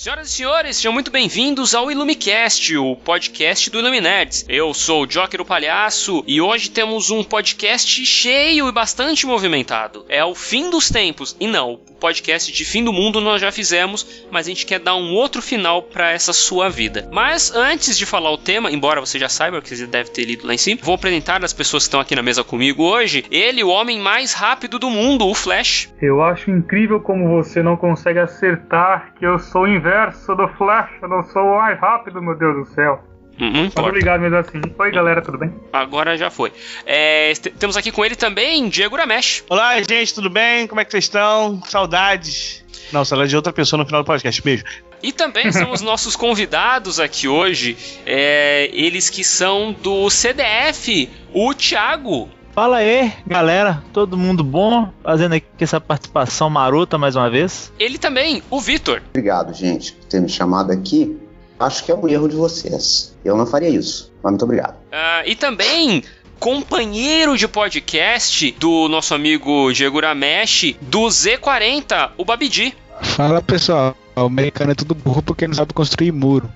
Senhoras e senhores, sejam muito bem-vindos ao Ilumicast, o podcast do Iluminerds. Eu sou o Joker o Palhaço e hoje temos um podcast cheio e bastante movimentado. É o fim dos tempos. E não, o podcast de fim do mundo nós já fizemos, mas a gente quer dar um outro final para essa sua vida. Mas antes de falar o tema, embora você já saiba, porque você deve ter lido lá em cima, vou apresentar as pessoas que estão aqui na mesa comigo hoje. Ele, o homem mais rápido do mundo, o Flash. Eu acho incrível como você não consegue acertar que eu sou o inverso do Flash, eu não sou o mais rápido, meu Deus do céu. Hum, Muito obrigado mesmo assim. Oi, galera, tudo bem? Agora já foi. É, temos aqui com ele também Diego Ramesh. Olá, gente, tudo bem? Como é que vocês estão? Saudades. Não, saudade de outra pessoa no final do podcast. Beijo. E também são os nossos convidados aqui hoje, é, eles que são do CDF, o Thiago. Fala aí, galera, todo mundo bom? Fazendo aqui essa participação marota mais uma vez. Ele também, o Vitor. Obrigado, gente, por ter me chamado aqui. Acho que é um erro de vocês. Eu não faria isso, mas muito obrigado. Uh, e também companheiro de podcast do nosso amigo Diego Ramesh, do Z40, o Babidi. Fala pessoal, o americano é tudo burro porque não sabe construir muro.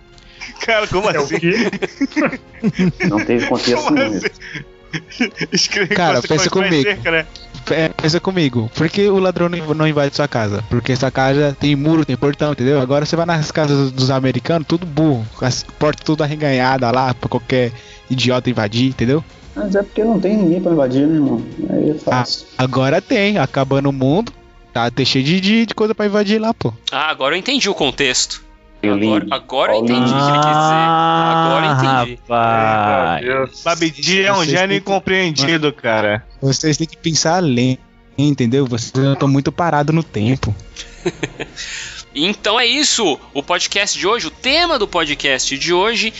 Cara, como É assim? Não teve contexto Como nenhum. assim? Escreve Cara, pensa comigo. cerca, né? É, pensa comigo, por que o ladrão não invade sua casa? Porque sua casa tem muro, tem portão, entendeu? Agora você vai nas casas dos americanos, tudo burro, com as portas tudo arreganhadas lá, pra qualquer idiota invadir, entendeu? Mas é porque não tem ninguém pra invadir, né, irmão? Aí é fácil. Agora tem, acabando o mundo, tá tem cheio de, de, de coisa pra invadir lá, pô. Ah, agora eu entendi o contexto. Tem o Agora, link. agora eu entendi o que ele quis dizer. Agora eu entendi. Rapaz. Babidi é um Vocês gênio que- incompreendido, cara. Vocês têm que pensar além, entendeu? Vocês estão muito parados no tempo. Então é isso, o podcast de hoje, o tema do podcast de hoje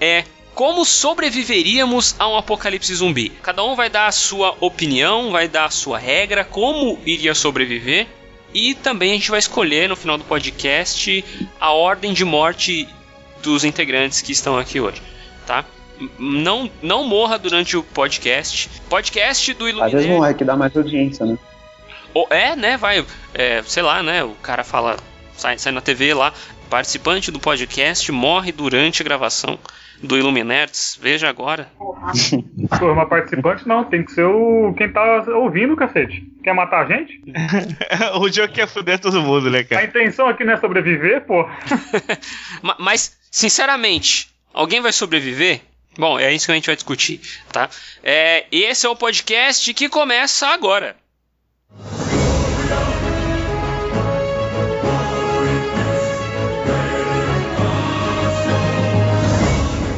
é como sobreviveríamos a um apocalipse zumbi. Cada um vai dar a sua opinião, vai dar a sua regra, como iria sobreviver. E também a gente vai escolher no final do podcast a ordem de morte dos integrantes que estão aqui hoje, tá? Não, não morra durante o podcast. Podcast do Às vezes Iluminati. não é que dá mais audiência, né? Ou é, né? Vai, é, sei lá, né? O cara fala, sai, sai na TV lá, participante do podcast morre durante a gravação do Iluminerds. Veja agora. Pô, uma participante não, tem que ser o quem tá ouvindo, cacete. Quer matar a gente? o jogo quer fuder todo mundo, né, A cara? intenção aqui não é sobreviver, pô. Ma- Mas, sinceramente, alguém vai sobreviver? Bom, é isso que a gente vai discutir, tá? É, esse é o podcast que começa agora.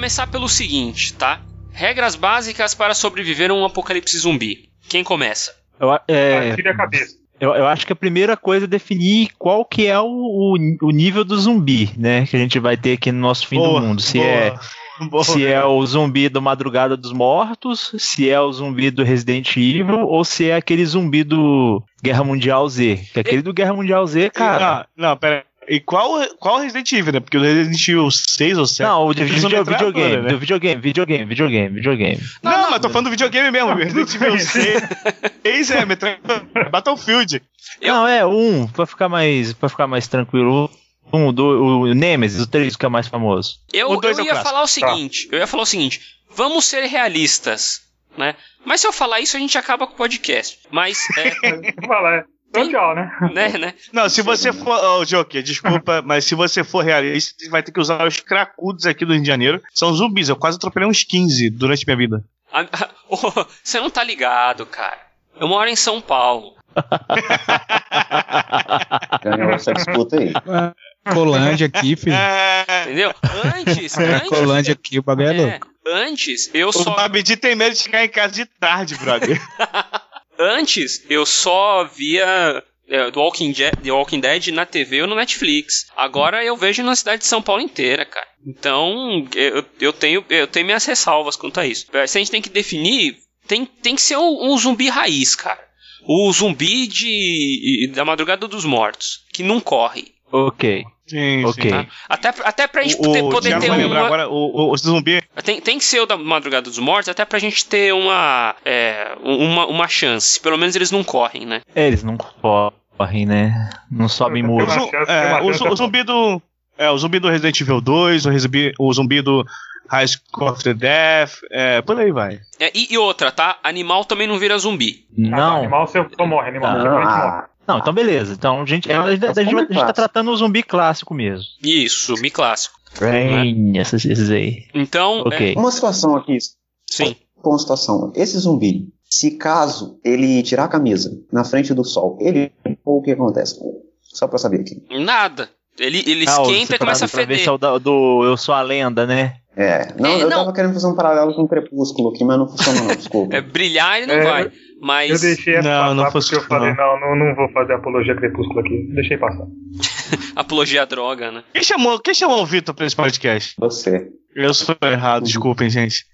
Começar pelo seguinte, tá? Regras básicas para sobreviver a um apocalipse zumbi. Quem começa? Eu, a- é, a cabeça. eu, eu acho que a primeira coisa é definir qual que é o, o, o nível do zumbi, né? Que a gente vai ter aqui no nosso fim Boa, do mundo. Se boa, é boa. se é o zumbi do Madrugada dos Mortos, se é o zumbi do Resident Evil, ou se é aquele zumbi do Guerra Mundial Z. Que aquele do Guerra Mundial Z, cara. Não, não, pera. E qual, qual Resident Evil, né? Porque o Resident Evil 6 ou 7. Não, o de video- metralhadora, videogame, né? do videogame, videogame, videogame, videogame. Não, mas tô falando do videogame mesmo. Resident Evil 6 é metralhadora. Battlefield. Eu- Não, é um, pra ficar mais, pra ficar mais tranquilo. Um, do, o Nemesis, o 3 que é mais famoso. Eu, O dois eu é o ia clássico. falar o seguinte, eu ia falar o seguinte, vamos ser realistas, né? Mas se eu falar isso, a gente acaba com o podcast. Mas, é, É. Tchau, né? né, né? Não, se você for. Ô, Joker, desculpa, mas se você for realista, você vai ter que usar os cracudos aqui do Rio de Janeiro. São zumbis, eu quase atropelei uns 15 durante minha vida. Você não tá ligado, cara. Eu moro em São Paulo. Ganhou essa disputa aí. Colândia aqui, filho. É, Entendeu? Antes, antes. Colândia aqui, o bagulho é é, louco. antes, eu o só. Babidi tem medo de chegar em casa de tarde, brother. Antes, eu só via é, do Walking, Je- The Walking Dead na TV ou no Netflix. Agora eu vejo na cidade de São Paulo inteira, cara. Então, eu, eu, tenho, eu tenho minhas ressalvas quanto a isso. Se a gente tem que definir, tem, tem que ser um, um zumbi raiz, cara. O zumbi de, da madrugada dos mortos, que não corre. Ok, Sim, ok. Tá? Até, até pra gente O, poder, o poder Thiago ter lembrar uma. agora, o, o, o zumbi. Tem, tem que ser o da Madrugada dos Mortos, até pra gente ter uma, é, uma, uma chance. Pelo menos eles não correm, né? É, eles não correm, né? Não sobem muro. É, o zumbi do. É, o zumbi do Resident Evil 2, o zumbi, o zumbi do High School of the Death, é, por aí vai. É, e, e outra, tá? Animal também não vira zumbi. Ah, Não, Animal você só morre, animal. Não, você morre. Não, então beleza. Então, gente, a, gente- a, gente- a gente tá tratando o zumbi clássico mesmo. Isso, zumbi clássico. Rain, esses, esses aí. Então, Ok. uma situação aqui, sim. uma situação. Esse zumbi, se caso ele tirar a camisa na frente do sol, ele ou o que acontece? Só pra saber aqui. Nada. Ele, ele Ah, esquenta você e começa a pra ver feder. se é o da- do Eu Sou a Lenda, né? É, não, É, eu não. tava querendo fazer um paralelo com o Crepúsculo aqui, mas não funciona não, desculpa. É, brilhar ele não É, vai. Eu Mas deixei essa Não, passar não porque eu falei, não, não, não vou fazer apologia crepúsculo aqui. Deixei passar. apologia à droga, né? Quem chamou, quem chamou o Vitor pra esse podcast? Você. Eu sou errado, desculpem, gente.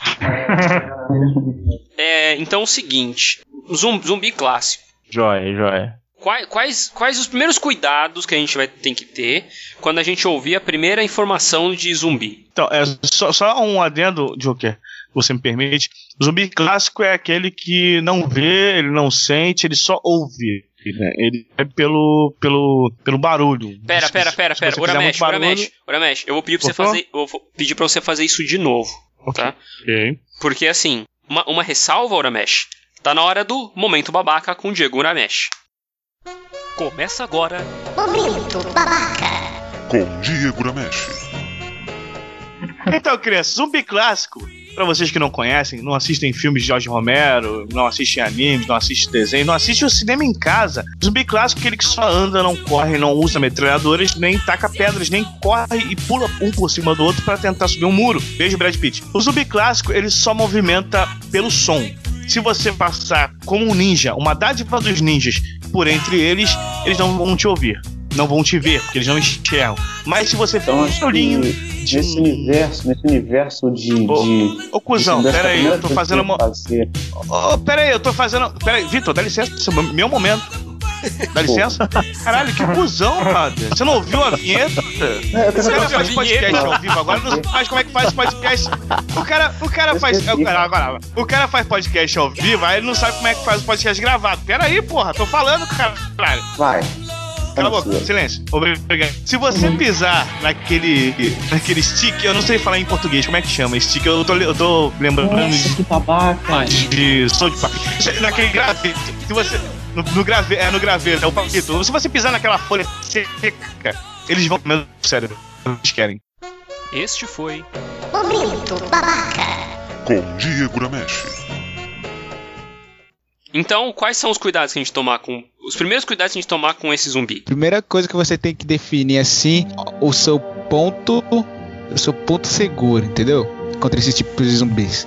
É, então é o seguinte: zum- zumbi clássico. Joia, joia. Quais, quais, quais os primeiros cuidados que a gente vai ter que ter quando a gente ouvir a primeira informação de zumbi? Então, é só, só um adendo, Joker, você me permite. O zumbi clássico é aquele que não vê, ele não sente, ele só ouve. né? Ele é pelo, pelo, pelo barulho. Pera, pera, pera, pera. Uramesh, Uramesh, Uramesh, eu vou pedir pra você fazer. Eu vou pedir pra você fazer isso de novo. Tá? Ok. Porque assim, uma, uma ressalva, Uramesh. Tá na hora do momento babaca com Diego Uramesh. Começa agora. Momento babaca. Com Diego Ramesh. Então, crianças, zumbi clássico, pra vocês que não conhecem, não assistem filmes de George Romero, não assistem animes, não assistem desenho, não assistem o cinema em casa. Zumbi clássico é aquele que só anda, não corre, não usa metralhadoras, nem taca pedras, nem corre e pula um por cima do outro pra tentar subir um muro. Beijo, Brad Pitt. O zumbi clássico, ele só movimenta pelo som. Se você passar como um ninja, uma dádiva dos ninjas, por entre eles, eles não vão te ouvir. Não vão te ver, porque eles não enxergam. Mas se você for Então um acho que olhinho nesse universo, nesse universo de. Ô, de Ô, cuzão, de- dessa pera aí, primeira eu tô fazendo uma. fazer- Ô, pera aí, eu tô fazendo. Pera aí, Vitor, dá licença, é meu momento. Dá licença? Caralho, que cuzão, brother. Você não ouviu a vinheta? É, Esse cara faz podcast ao vivo agora, não faz como é que faz podcast. O cara, o cara faz. agora, o cara faz podcast ao vivo, aí ele não sabe como é que faz o podcast gravado. Pera aí, porra, tô falando, caralho. Vai. Cala a boca, silêncio. Obrigado. Se você pisar naquele, naquele stick, eu não sei falar em português, como é que chama? Stick, eu tô, eu tô lembrando Nossa, que babaca. de, de som de papel. Naquele graveto. Se você. No, no grave, é no graveto, é o palito. Se você pisar naquela folha seca, eles vão comer o cérebro. Eles querem. Este foi. Momento babaca. Com Diego Ramesh. Então, quais são os cuidados que a gente tomar com. Os primeiros cuidados que a gente tomar com esse zumbi? Primeira coisa que você tem que definir assim, o seu ponto, o seu ponto seguro, entendeu? Contra esses tipos de zumbis.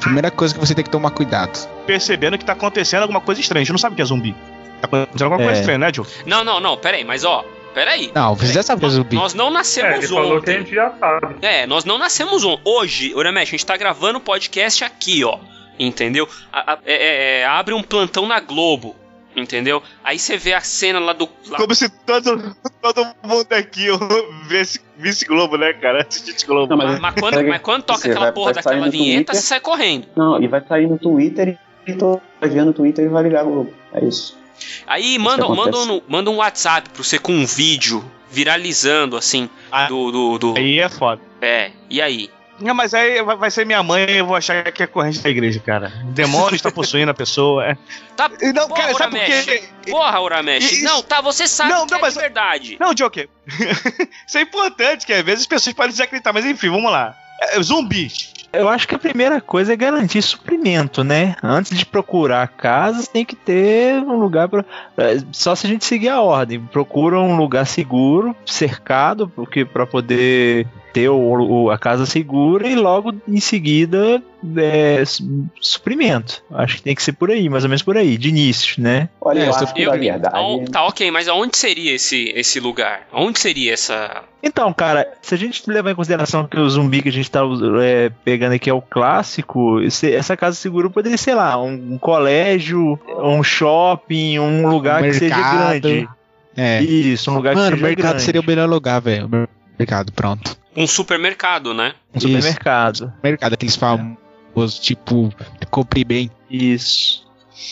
Primeira coisa que você tem que tomar cuidado. Percebendo que tá acontecendo alguma coisa estranha. A gente não sabe o que é zumbi. Tá acontecendo alguma coisa É. estranha, né, Joe? Não, não, não, peraí, mas ó, peraí. Não, você já sabe que é zumbi. Nós não É, nascemos ele falou que a ontem. gente já sabe. É, nós não nascemos ontem. Hoje, Uramesh, a gente tá gravando o podcast aqui, ó. Entendeu? A- a- é- é- é, abre um plantão na Globo. Entendeu? Aí você vê a cena lá do. lá- Como se todo, todo mundo aqui visse, visse Globo, né, cara? Assistisse Globo. Não, mas- mas, quando, mas quando toca Você aquela vai- porra vai daquela vinheta, Twitter. você sai correndo. Não, e vai sair no Twitter e vai ver no Twitter e vai ligar o Globo. É isso. Aí manda, manda, um, manda um WhatsApp pra você com um vídeo viralizando, assim, Ah. do. do, do- Aí é foda. É, e aí? Não, mas aí vai, ser minha mãe e eu vou achar que é corrente da igreja, cara. O demônio está possuindo a pessoa. É. Tá, Não, porra, cara, sabe por Uramesh. quê? Porra, Uramesh. Isso- Não, tá, você sabe Não, que não, é mas- de verdade. Não, Joker. Isso é importante, que às vezes as pessoas podem desacreditar, mas enfim, vamos lá. É, zumbis. Eu acho que a primeira coisa é garantir suprimento, né? Antes de procurar casas, tem que ter um lugar para. Só se a gente seguir a ordem. Procura um lugar seguro, cercado, porque para poder ter o, o- a casa segura e logo em seguida é, su- suprimento. Acho que tem que ser por aí, mais ou menos por aí, de início, né? Olha, É, eu acho que Eu- verdade. Então, tá, ok, mas aonde seria esse, esse lugar? Onde seria essa. Então, cara, se a gente levar em consideração que o zumbi que a gente tá é, pegando aqui é o clássico, esse- essa casa segura poderia ser lá, um, um colégio, um shopping, um lugar que seja Mercado. grande. É. Isso, um lugar Mano, que o seja mercado grande. seria o melhor lugar, velho. Mercado, pronto. Um supermercado, né? Um Isso. supermercado. Mercado, aqueles famosos, tipo, compre bem. Isso.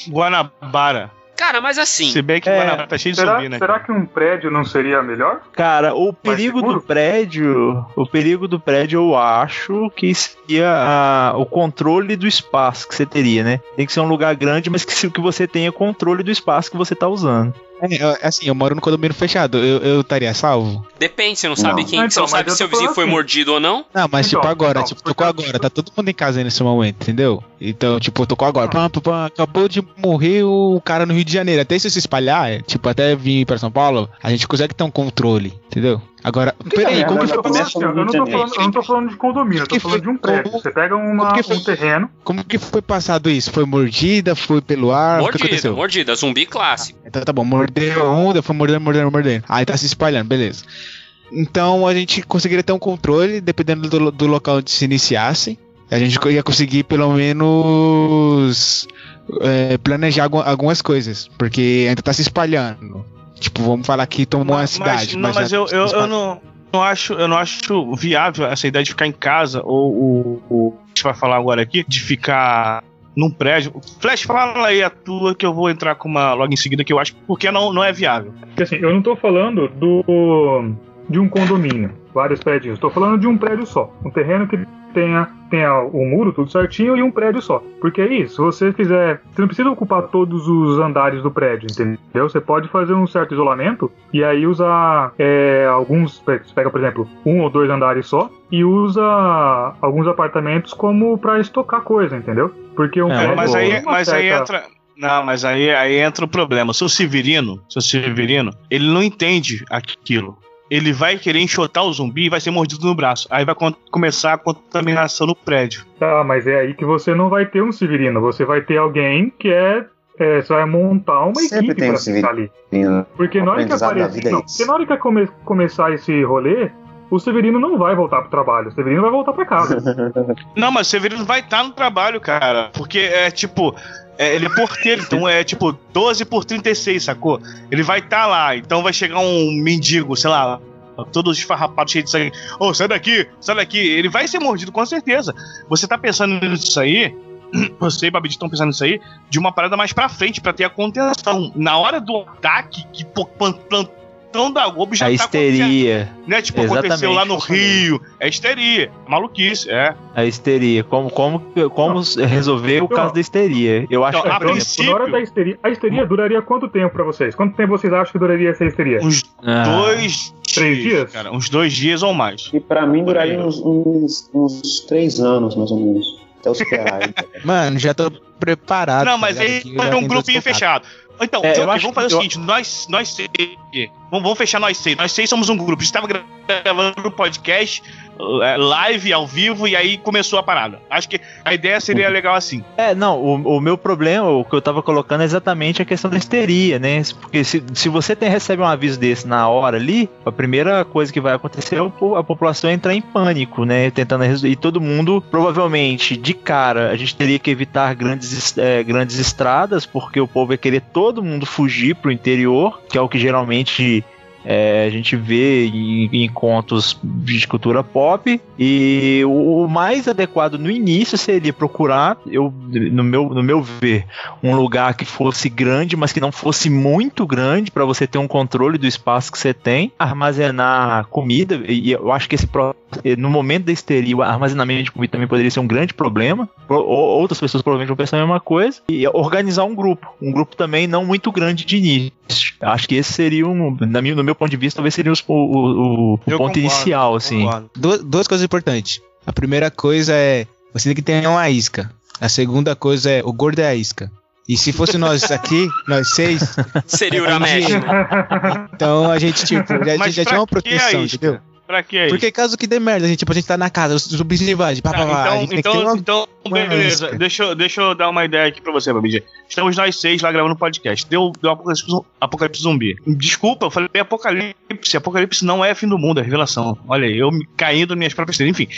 Guanabara. Cara, mas assim. Se bem que É. Guanabara tá cheio de Será, zumbi, né? será que um prédio não seria melhor? Cara, o perigo seguro? do prédio, o perigo do prédio eu acho que seria a- o controle do espaço que você teria, né? Tem que ser um lugar grande, mas que, que você tenha controle do espaço que você tá usando. É, assim, eu moro no condomínio fechado. Eu, eu estaria salvo? Depende, você não sabe Não. quem. Ah, você não então, sabe se seu vizinho foi assim. mordido ou não. Não, mas Então, tipo agora, então, tipo, tocou porque- agora, tá todo mundo em casa aí nesse momento, entendeu? Então, tipo, tocou agora. Pam, pam, pam, acabou de morrer o cara no Rio de Janeiro. Até isso se espalhar, tipo, até vir pra São Paulo, a gente consegue ter um controle, entendeu? Agora, peraí, como que né? foi assim, no ó, eu, não tô falando, eu não tô falando de condomínio, eu tô Que falando de um foi- prédio. Você pega uma, que foi- um terreno. Como que foi passado isso? Foi mordida? Foi pelo ar? o que mordida, aconteceu? mordida, zumbi clássico. Então tá bom, mordeu um, daí foi mordendo, mordendo, mordendo. Aí tá se espalhando, beleza. Então a gente conseguiria ter um controle, dependendo do, do local onde se iniciasse. A gente ia conseguir pelo menos é, planejar algu- algumas coisas, porque ainda tá se espalhando. Tipo, vamos falar que tomou uma cidade. não, mas eu, tá se eu, eu espalhando. não, não acho, eu não acho viável essa ideia de ficar em casa ou o a gente vai falar agora aqui de ficar num prédio. Flash, fala aí a tua que eu vou entrar com uma logo em seguida que eu acho porque não, não é viável. Porque assim, eu não tô falando do de um condomínio, vários prédios. Tô falando de um prédio só. Um terreno que tenha, tenha o muro tudo certinho e um prédio só. Porque aí, se você fizer. Você não precisa ocupar todos os andares do prédio, entendeu? Você pode fazer um certo isolamento e aí usar é, alguns. Você pega, por exemplo, um ou dois andares só e usa alguns apartamentos como pra estocar coisa, entendeu? Porque um É, prédio. mas aí, mas aí certa- entra. Não, mas aí, aí entra o problema. Seu Severino, seu Severino, ele não entende aquilo. Ele vai querer enxotar o zumbi e vai ser mordido no braço. Aí vai começar a contaminação no prédio. Tá, mas é aí que você não vai ter um Severino. Você vai ter alguém que é. é, você vai montar uma Sempre equipe tem um pra ficar ali. Porque na hora que aparecer. é Não, isso. porque na hora que come- começar esse rolê, o Severino não vai voltar pro trabalho. O Severino vai voltar pra casa. Não, mas o Severino vai estar no trabalho, cara. Porque é tipo. É, ele é porteiro, então é tipo 12 por 36, sacou? Ele vai estar lá, então vai chegar um mendigo, sei lá, todo esfarrapado, cheio de sangue. Ô, sai daqui, sai daqui. Ele vai ser mordido, com certeza. Você tá pensando nisso aí, você e Babidi estão pensando nisso aí, de uma parada mais pra frente, pra ter a contenção. Na hora do ataque, que plantão da Globo já a tá acontecendo. histeria. Né? Tipo, aconteceu lá no Exatamente. Rio. É histeria. Maluquice, é. A histeria. Como, como, como resolver o caso da histeria? Eu acho Então, que a exemplo, princípio- na hora da histeria. A histeria duraria quanto tempo pra vocês? Quanto tempo vocês acham que duraria essa histeria? Uns Ah, dois Três dias? Cara, uns dois dias ou mais. E pra mim duraria uns, uns, uns três anos, mais ou menos. Até eu superar. Mano, já tô preparado. Não, tá mas aí ter um grupinho fechado. Então, É, então, eu vamos fazer o eu- seguinte: nós, nós seis. Vamos, vamos fechar nós seis. Nós seis somos um grupo. A gente tava gravando o podcast é, live, ao vivo, e aí começou a parada. Acho que a ideia seria legal assim. É, não, o, o meu problema, o que eu tava colocando é exatamente a questão da histeria, né? Porque se, se você tem, recebe um aviso desse na hora ali, a primeira coisa que vai acontecer é a população entrar em pânico, né? Tentando. E todo mundo, provavelmente, de cara, a gente teria que evitar grandes, es- é, grandes estradas, porque o povo ia querer todo mundo fugir pro interior, que é o que geralmente é, a gente vê em, em contos de cultura pop e o, o mais adequado no início seria procurar, eu, no, meu, no meu ver, um lugar que fosse grande, mas que não fosse muito grande para você ter um controle do espaço que você tem, armazenar comida e eu acho que esse pro- no momento da histeria, o armazenamento de comida também poderia ser um grande problema. Pro- ou- Outras pessoas provavelmente vão pensar a mesma coisa. E organizar um grupo. Um grupo também não muito grande de início. Acho que esse seria um, na minha, no meu ponto de vista, talvez seria os- o, o- o- ponto concordo, inicial, assim. Concordo. duas, duas coisas importantes. A primeira coisa é você tem que ter uma isca. A segunda coisa é o gordo é a isca. E se fosse nós aqui, nós seis, Seria o a Uramesh. gente- então a gente tipo já, Mas já tinha uma a proteção, entendeu? Pra que isso? Porque caso que dê merda, a gente, tipo, a gente tá na casa, os zumbis invadem, pá, Tá, pá, pá, a então, ter então, uma- então, beleza. Deixa, eu- deixa eu dar uma ideia aqui pra você, Babidi. Estamos nós seis lá gravando podcast. Deu, deu apocalipse, apocalipse zumbi. Desculpa, eu falei apocalipse. Apocalipse não é fim do mundo, é revelação. Olha aí, eu caindo nas minhas próprias. Enfim,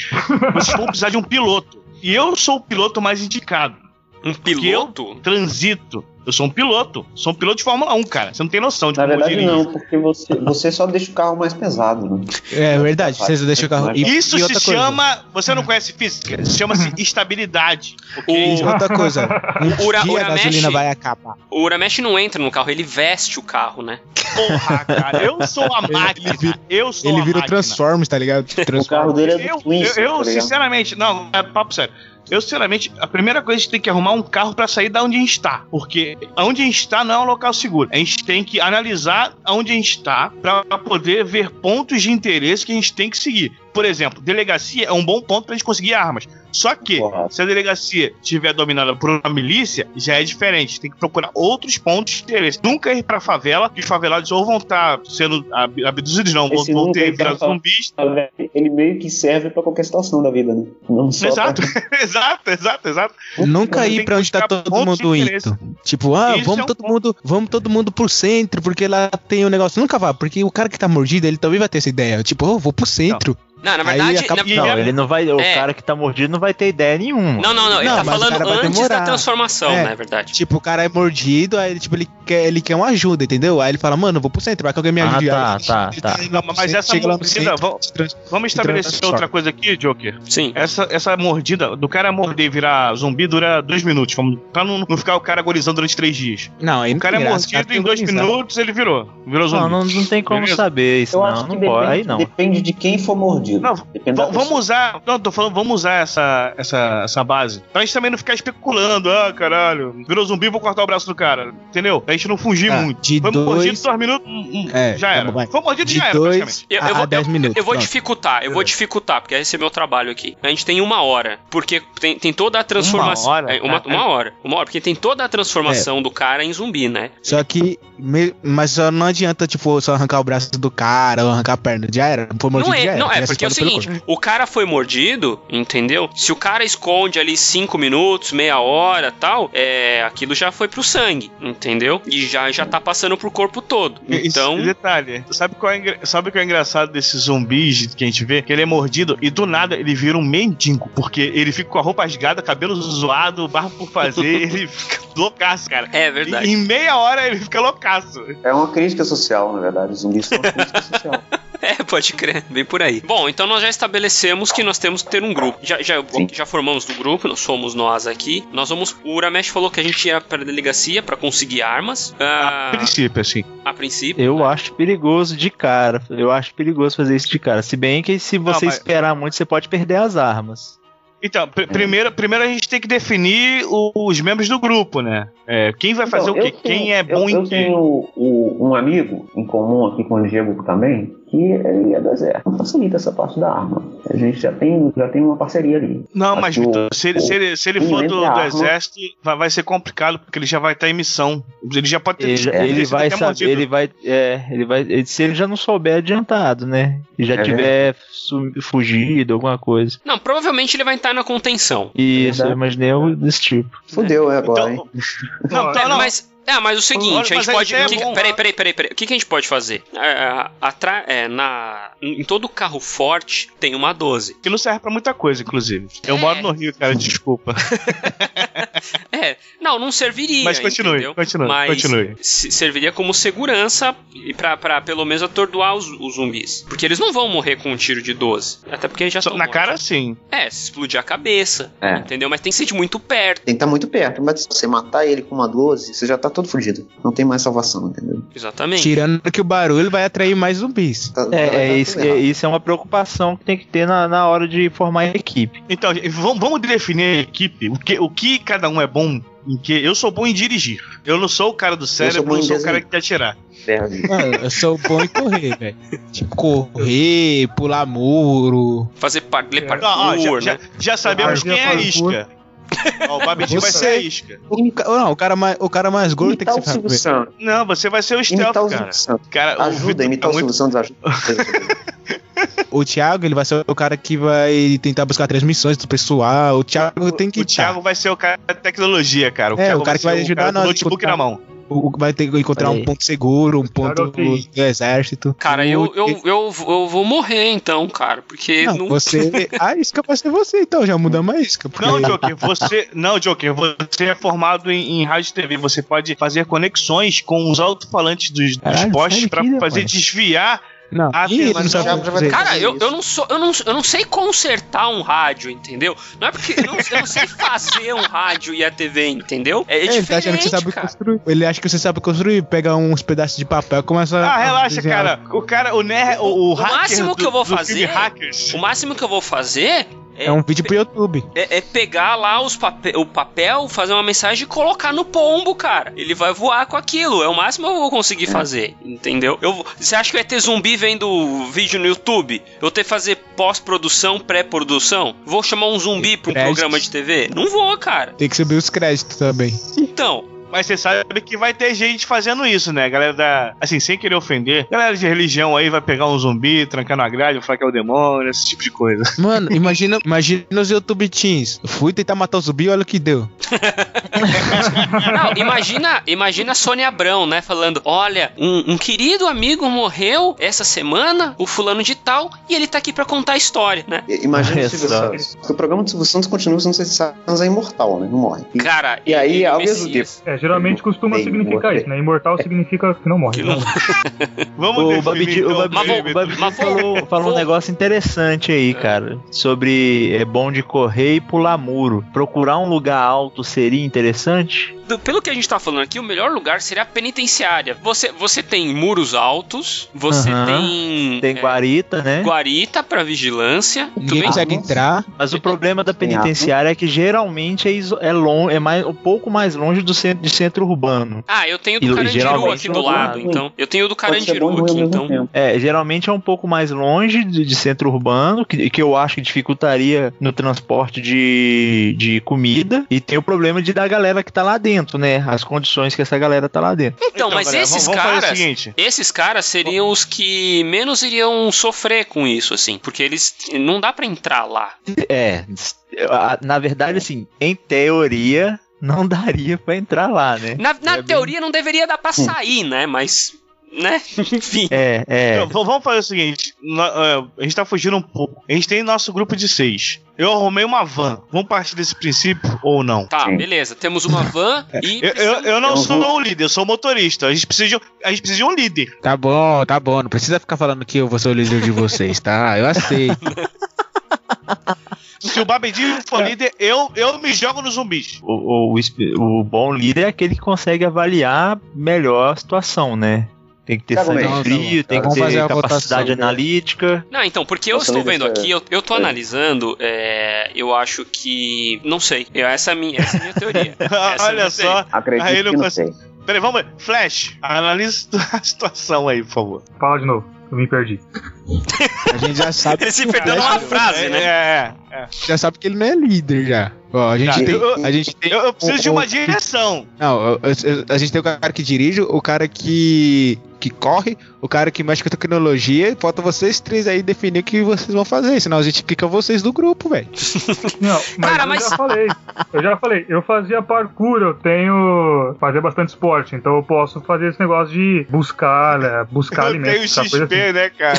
vocês vão precisar de um piloto. E eu sou o piloto mais indicado. Um Porque piloto? Transito. Eu sou um piloto. Sou um piloto de Fórmula 1, cara. Você não tem noção de Na como eu verdade, dirijo. não, porque você, você só deixa o carro mais pesado, né? É verdade, vocês deixam o carro. E, Isso e se coisa, chama. Você não conhece física? Chama-se estabilidade. ok? e outra coisa, um Ura- dia a Uramesh- gasolina vai acabar. O Uramesh não entra no carro, ele veste o carro, né? Porra, cara. Eu sou a máquina. vira- eu sou Ele a vira o. Transformers, tá ligado? O carro Transformers. dele é do Eu, Twins, eu, eu, tá sinceramente, não, é papo sério. Eu, sinceramente, a primeira coisa a gente tem que arrumar um carro pra sair da onde a gente está. Porque onde a gente está não é um local seguro. A gente tem que analisar onde a gente está pra poder ver pontos de interesse que a gente tem que seguir. Por exemplo, delegacia é um bom ponto pra gente conseguir armas. Só que, Correto. se a delegacia estiver dominada por uma milícia, já é diferente. Tem que procurar outros pontos de interesse. Nunca ir pra favela, que os favelados ou vão estar sendo ab- abduzidos, não, vão, Esse vão ter virado zumbis. Ele meio que serve pra qualquer situação da vida, né? Não só Exato, pra- exato, exato, exato. Nunca ir pra onde tá todo mundo indo. Tipo, ah, Isso vamos é um todo ponto. mundo, vamos todo mundo pro centro, porque lá tem um negócio. Nunca vá, porque o cara que tá mordido, ele também vai ter essa ideia. Tipo, oh, vou pro centro. Não, na Aí verdade. acaba- na- Não, é- ele não vai. O É. cara que tá mordido não vai ter ideia nenhuma. Não, não, não. Ele Não, tá o falando antes da transformação, É. né? É verdade. Tipo, o cara é mordido, aí ele, tipo, ele quer, ele quer uma ajuda, entendeu? Aí ele fala, mano, eu vou pro centro, vai que alguém me Ah, ajude. tá, Aí, tá, tá. pro Mas centro, essa mordida, centro, vamos- Vamos estabelecer outra coisa aqui, Joker. Sim. Essa, essa mordida do cara morder e virar zumbi dura dois minutos. Vamos, pra não, não ficar o cara agorizando durante três dias. Não, aí O não cara é mordido em dois minutos, ele virou. Virou zumbi. Não, não, não tem como saber isso, não. Não pode. Aí depende, não. depende de quem for mordido. Não, Depende da V- vamos usar. Não, tô falando, vamos usar essa, essa, essa base. Pra gente também não ficar especulando. Ah, caralho, virou zumbi, vou cortar o braço do cara. Entendeu? Pra gente não fugir Ah, muito. de Foi dois- mordido dois minutos, É, já era. vai. Foi mordido, De já era, dois praticamente. Eu, a, eu vou, a 10 eu- minutos. eu vou pronto. dificultar, eu vou dificultar, porque esse é meu trabalho aqui. A gente tem uma hora, porque tem, tem toda a transformação. Uma hora? É, uma, Ah, uma hora. Uma hora, porque tem toda a transformação do cara em zumbi, né? Só que, me- mas só não adianta, tipo, só arrancar o braço do cara ou arrancar a perna. Já era. Não foi mordido, Não já é, era. não é já porque é o seguinte, o cara foi mordido, entendeu? Se o cara esconde ali cinco minutos, meia hora tal, é, aquilo já foi pro sangue, entendeu? E já, já tá passando pro corpo todo. Então, Esse detalhe, sabe qual, é, sabe o que é engraçado desses zumbis que a gente vê? Que ele é mordido e do nada ele vira um mendigo, porque ele fica com a roupa rasgada, cabelo zoado, barba por fazer, ele fica loucaço, cara. é verdade. Em meia hora ele fica loucaço. É uma crítica social, na verdade. Os zumbis são uma crítica social. É, pode crer, bem por aí. Bom, então nós já estabelecemos que nós temos que ter um grupo. Já, já, Sim. já formamos do grupo, nós somos nós aqui. Nós vamos. O Uramesh falou que a gente ia pra delegacia pra conseguir armas. A ah, princípio, assim. a princípio. Eu acho perigoso de cara. Eu acho perigoso fazer isso de cara. Se bem que se você mas- esperar muito, você pode perder as armas. Então, pr- primeiro, primeiro a gente tem que definir o- os membros do grupo, né? É, quem vai fazer Então, o quê? eu tenho- Quem é bom eu, em eu quê? tenho o- um amigo em comum aqui com o Diego também, que ele é do exército. Facilita essa parte da arma. A gente já tem, já tem uma parceria ali. Não, Acho mas Vitor, se ele, se ele, se ele for do, do exército, vai, vai ser complicado, porque ele já vai estar em missão. Ele já pode ter Ele, já- ter ele sido vai saber, mordido. ele vai, é, ele vai, ele- se ele já não souber adiantado, né? E já É tiver fugido, alguma coisa. Não, provavelmente ele vai estar na contenção. Isso, eu imaginei algo desse tipo. Fudeu, é agora, Então- hein? Não, É, então, não. mas, é, mas o seguinte, Olha, a gente pode. é que bom, peraí, peraí, peraí, peraí. O que, que a gente pode fazer? É, atra- é, na, em todo carro forte tem uma 12. Que não serve pra muita coisa, inclusive. Eu É. moro no Rio, cara, desculpa. É, não, não serviria. Mas continue, entendeu? continue, Mas continue. se- serviria como segurança e pra, pra pelo menos atordoar os, os zumbis. Porque eles não vão morrer com um tiro de 12. Até porque já Só- na mortos. cara, sim. É, se explodir a cabeça. É. Entendeu? Mas tem que ser de muito perto. Tem que estar muito perto, mas se você matar ele com uma 12, você já tá todo fudido. Não tem mais salvação, entendeu? Exatamente. Tirando que o barulho vai atrair mais zumbis. Tá- É, é tá isso, é, isso é uma preocupação que tem que ter na, na hora de formar a equipe. Então, vamos, vamos definir a equipe. O que, o que cada um é bom em que. Eu sou bom em dirigir. Eu não sou o cara do cérebro, bom eu em sou o cara que quer atirar. Mano, eu sou bom em correr, velho. Tipo, correr, pular muro. Fazer par ler Não, ó, já, parkour, já, né? já sabemos quem é a parkour. isca. Ó, o Babidi vai ser a isca. O, não, o cara mais, o cara mais gordo tem que Imitar o ser Silvio. Santos. Não, você vai ser o stealth, Imitar o cara. Santos. cara o Ajuda, imitar tá o muito- Silvio Santos ajuda. O Thiago, ele vai ser o cara que vai tentar buscar transmissões do pessoal. O Thiago tem que. O Thiago vai ser o cara da tecnologia, cara. É, Thiago o cara que vai ser ajudar cara com nós, notebook tipo, na mão. O- Vai ter que encontrar Aí. um ponto seguro, um ponto Thiago, ok. do exército. Cara, eu, eu, eu, eu vou morrer então, cara, porque Não, não. você. A isca vai ser você, então. Já mudamos a isca. porque- Não, Joker, você. Não, Joker, você é formado em, em rádio e TV. Você pode fazer conexões com os alto-falantes dos, dos Caralho, postes daqui, fazer rapaz. desviar. Não, Ah, ele mas não sabe. Cara, eu, eu, não sou, eu, não, eu não sei consertar um rádio, entendeu? Não é porque eu não, eu não sei fazer um rádio e a TV, entendeu? É, É, ele tá achando que você diferente, sabe cara. construir. Ele acha que você sabe construir, pega uns pedaços de papel e começa Ah, a relaxa, desenhar. cara. O cara, o, ner, o, o, O hacker máximo do, que eu vou fazer- Hackers. O máximo que eu vou fazer é, É um vídeo pro YouTube. é, é pegar lá os pape- o papel, fazer uma mensagem e colocar no pombo, cara. Ele vai voar com aquilo. É o máximo que eu vou conseguir fazer, entendeu? Eu, vou- você acha que vai ter zumbi vendo vídeo no YouTube? Eu ter que fazer pós-produção, pré-produção? Vou chamar um zumbi pra um programa de TV? Não vou, cara. Tem que subir os créditos também. Então, Mas você sabe que vai ter gente fazendo isso, né? Galera da. Assim, sem querer ofender. Galera de religião aí vai pegar um zumbi, trancar na grade, falar que é o demônio, esse tipo de coisa. Mano, imagina, imagina os YouTube Teens. Fui tentar matar o zumbi olha o que deu. Não, imagina, imagina a Sônia Abrão, né? Falando: olha, um, um querido amigo morreu essa semana, o fulano de tal, e ele tá aqui pra contar a história, né? Imagina. Santos. Porque o programa do Silvio Santos continua sendo Santos é imortal, né? Não morre. E, Cara, e aí, ao Messias. mesmo tempo. É, geralmente costuma Bem, significar isso, né? Imortal significa que não morre. Que não- Vamos O definir, Babidi, o então, o Babidi falou, falou um negócio interessante aí, cara. Sobre é bom de correr e pular muro. Procurar um lugar alto seria interessante? Do- Pelo que a gente tá falando aqui, o melhor lugar seria a penitenciária. Você, você tem muros altos, você tem. Tem é, guarita, né? guarita pra vigilância. Ninguém consegue entrar. Mas o problema da penitenciária é que geralmente é, é, lon- é mais, um pouco mais longe do centro, de centro urbano. Ah, eu tenho do e Carandiru aqui do lado, então. Eu tenho do Carandiru aqui, então. É, geralmente é um pouco mais longe de, de centro urbano, que, que eu acho que dificultaria no transporte de, de comida. E tem o problema de da galera que tá lá dentro, né? As condições que essa galera tá lá dentro. Então, mas galera, esses vamos, vamos caras. Esses caras seriam os que menos iriam sofrer com isso, assim. Porque eles. Não dá pra entrar lá. É, na verdade, assim, em teoria, não daria pra entrar lá, né? Na, na É bem- teoria não deveria dar pra sair, né? Mas. Né? Enfim. É, é. Então, vamos fazer o seguinte: é, a gente tá fugindo um pouco. A gente tem nosso grupo de seis. Eu arrumei uma van. Vamos partir desse princípio ou não? Tá, Sim. beleza. Temos uma van e. Eu, eu, eu não Eu sou vou- um líder, eu sou motorista. A gente precisa de, um- a gente precisa de um líder. Tá bom, tá bom. Não precisa ficar falando que eu vou ser o líder de vocês, tá? Eu aceito. Se o Babedi for líder, eu, eu me jogo nos zumbis. O, o, o bom líder é aquele que consegue avaliar melhor a situação, né? Tem que ter Tá sangue frio, tem que ter capacidade votação. analítica. Não, então, porque eu Nossa, estou vendo é- aqui, eu, eu tô é. analisando, é, eu acho que. Não sei. Eu- Essa é a minha, essa é a minha teoria. É Olha só. Acredito Aí não que não consigo. sei. Peraí, vamos ver. Flash, analise a situação aí, por favor. Fala de novo, eu me perdi. A gente já sabe. Ele se perdeu numa frase, é, né? É, é. Já sabe que ele não é líder já. Ó, a gente Tá, tem. eu- a gente tem Eu, eu preciso de uma direção. Não, eu- eu- a gente tem o cara que dirige, o cara que, que corre, o cara que mexe com tecnologia. e Falta vocês três aí definir o que vocês vão fazer. Senão a gente fica vocês do grupo, velho. Não, mas Cara, eu mas- já falei. Eu já falei, eu fazia parkour, eu tenho. fazia bastante esporte, então eu posso fazer esse negócio de buscar, né, buscar Eu tenho essa coisa XP, assim. né, cara?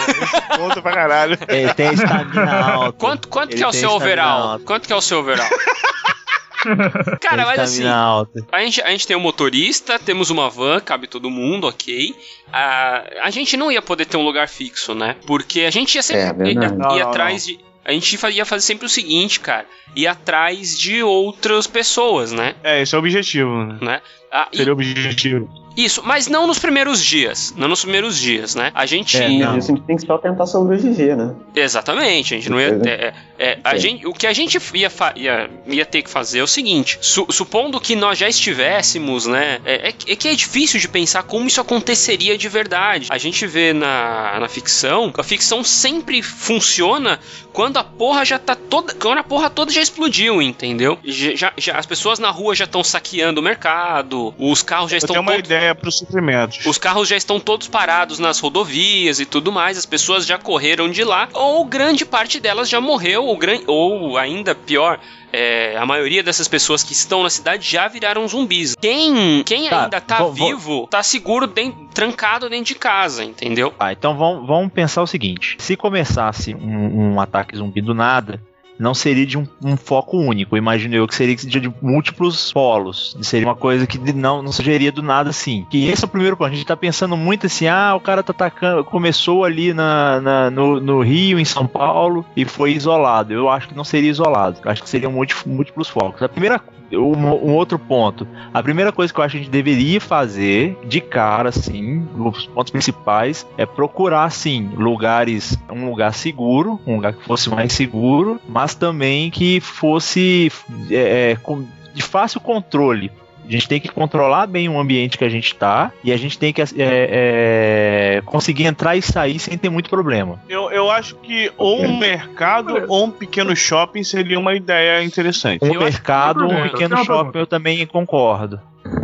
Ponto pra caralho. Ele tem estamina alta. Quanto, quanto Ele que é o tem seu overall? Quanto que é o seu overall? Cara, Tem mas assim, alta. a gente, a gente tem um motorista, temos uma van, cabe todo mundo, ok. A, a gente não ia poder ter um lugar fixo, né? Porque a gente ia sempre É, ia, ia Não, não, atrás de. A gente ia fazer sempre o seguinte, cara. Ir atrás de outras pessoas, né? É, esse é o objetivo, né? né? Ah, e- Seria o objetivo. Isso, mas não nos primeiros dias. Não nos primeiros dias, né? A gente. É, não. a gente tem que só tentar sobreviver, né? Exatamente, a gente não ia. é, é, É, a gente, o que a gente ia, fa- ia, ia ter que fazer é o seguinte: su- supondo que nós já estivéssemos, né? É, é que- é que é difícil de pensar como isso aconteceria de verdade. A gente vê na, na ficção, a ficção sempre funciona quando a porra já tá toda. Quando a porra toda já explodiu, entendeu? Já, já- já- as pessoas na rua já estão saqueando o mercado, os carros já Eu estão tenho uma todos. ideia para os suprimentos. Os carros já estão todos parados nas rodovias e tudo mais, as pessoas já correram de lá, ou grande parte delas já morreu, ou, gran... ou ainda pior, é, a maioria dessas pessoas que estão na cidade já viraram zumbis. Quem, quem Tá, ainda tá vou- vou- vivo, tá seguro, den- trancado dentro de casa, entendeu? Ah, então vamos, vamos pensar o seguinte: se começasse um, um ataque zumbi do nada, não seria de um, um foco único. Imagino eu que seria de, múltiplos polos. Seria uma coisa que não, não do nada assim. Que esse é o primeiro ponto. A gente tá pensando muito assim: ah, o cara tá atacando. Começou ali na, na- no, no Rio, em São Paulo, e foi isolado. Eu acho que não seria isolado. Eu acho que seriam múlti- múltiplos focos. A primeira um, um outro ponto. A primeira coisa que eu acho que a gente deveria fazer de cara, assim, os pontos principais, é procurar, assim, lugares, um lugar seguro, um lugar que fosse mais seguro, mas também que fosse é, é, com- de fácil controle. A gente tem que controlar bem o ambiente que a gente tá e a gente tem que é, é, conseguir entrar e sair sem ter muito problema. Eu, eu acho que ou um mercado ou um pequeno shopping seria uma ideia interessante. Um Eu mercado, que- um eu pequeno tenho uma shopping, eu também concordo.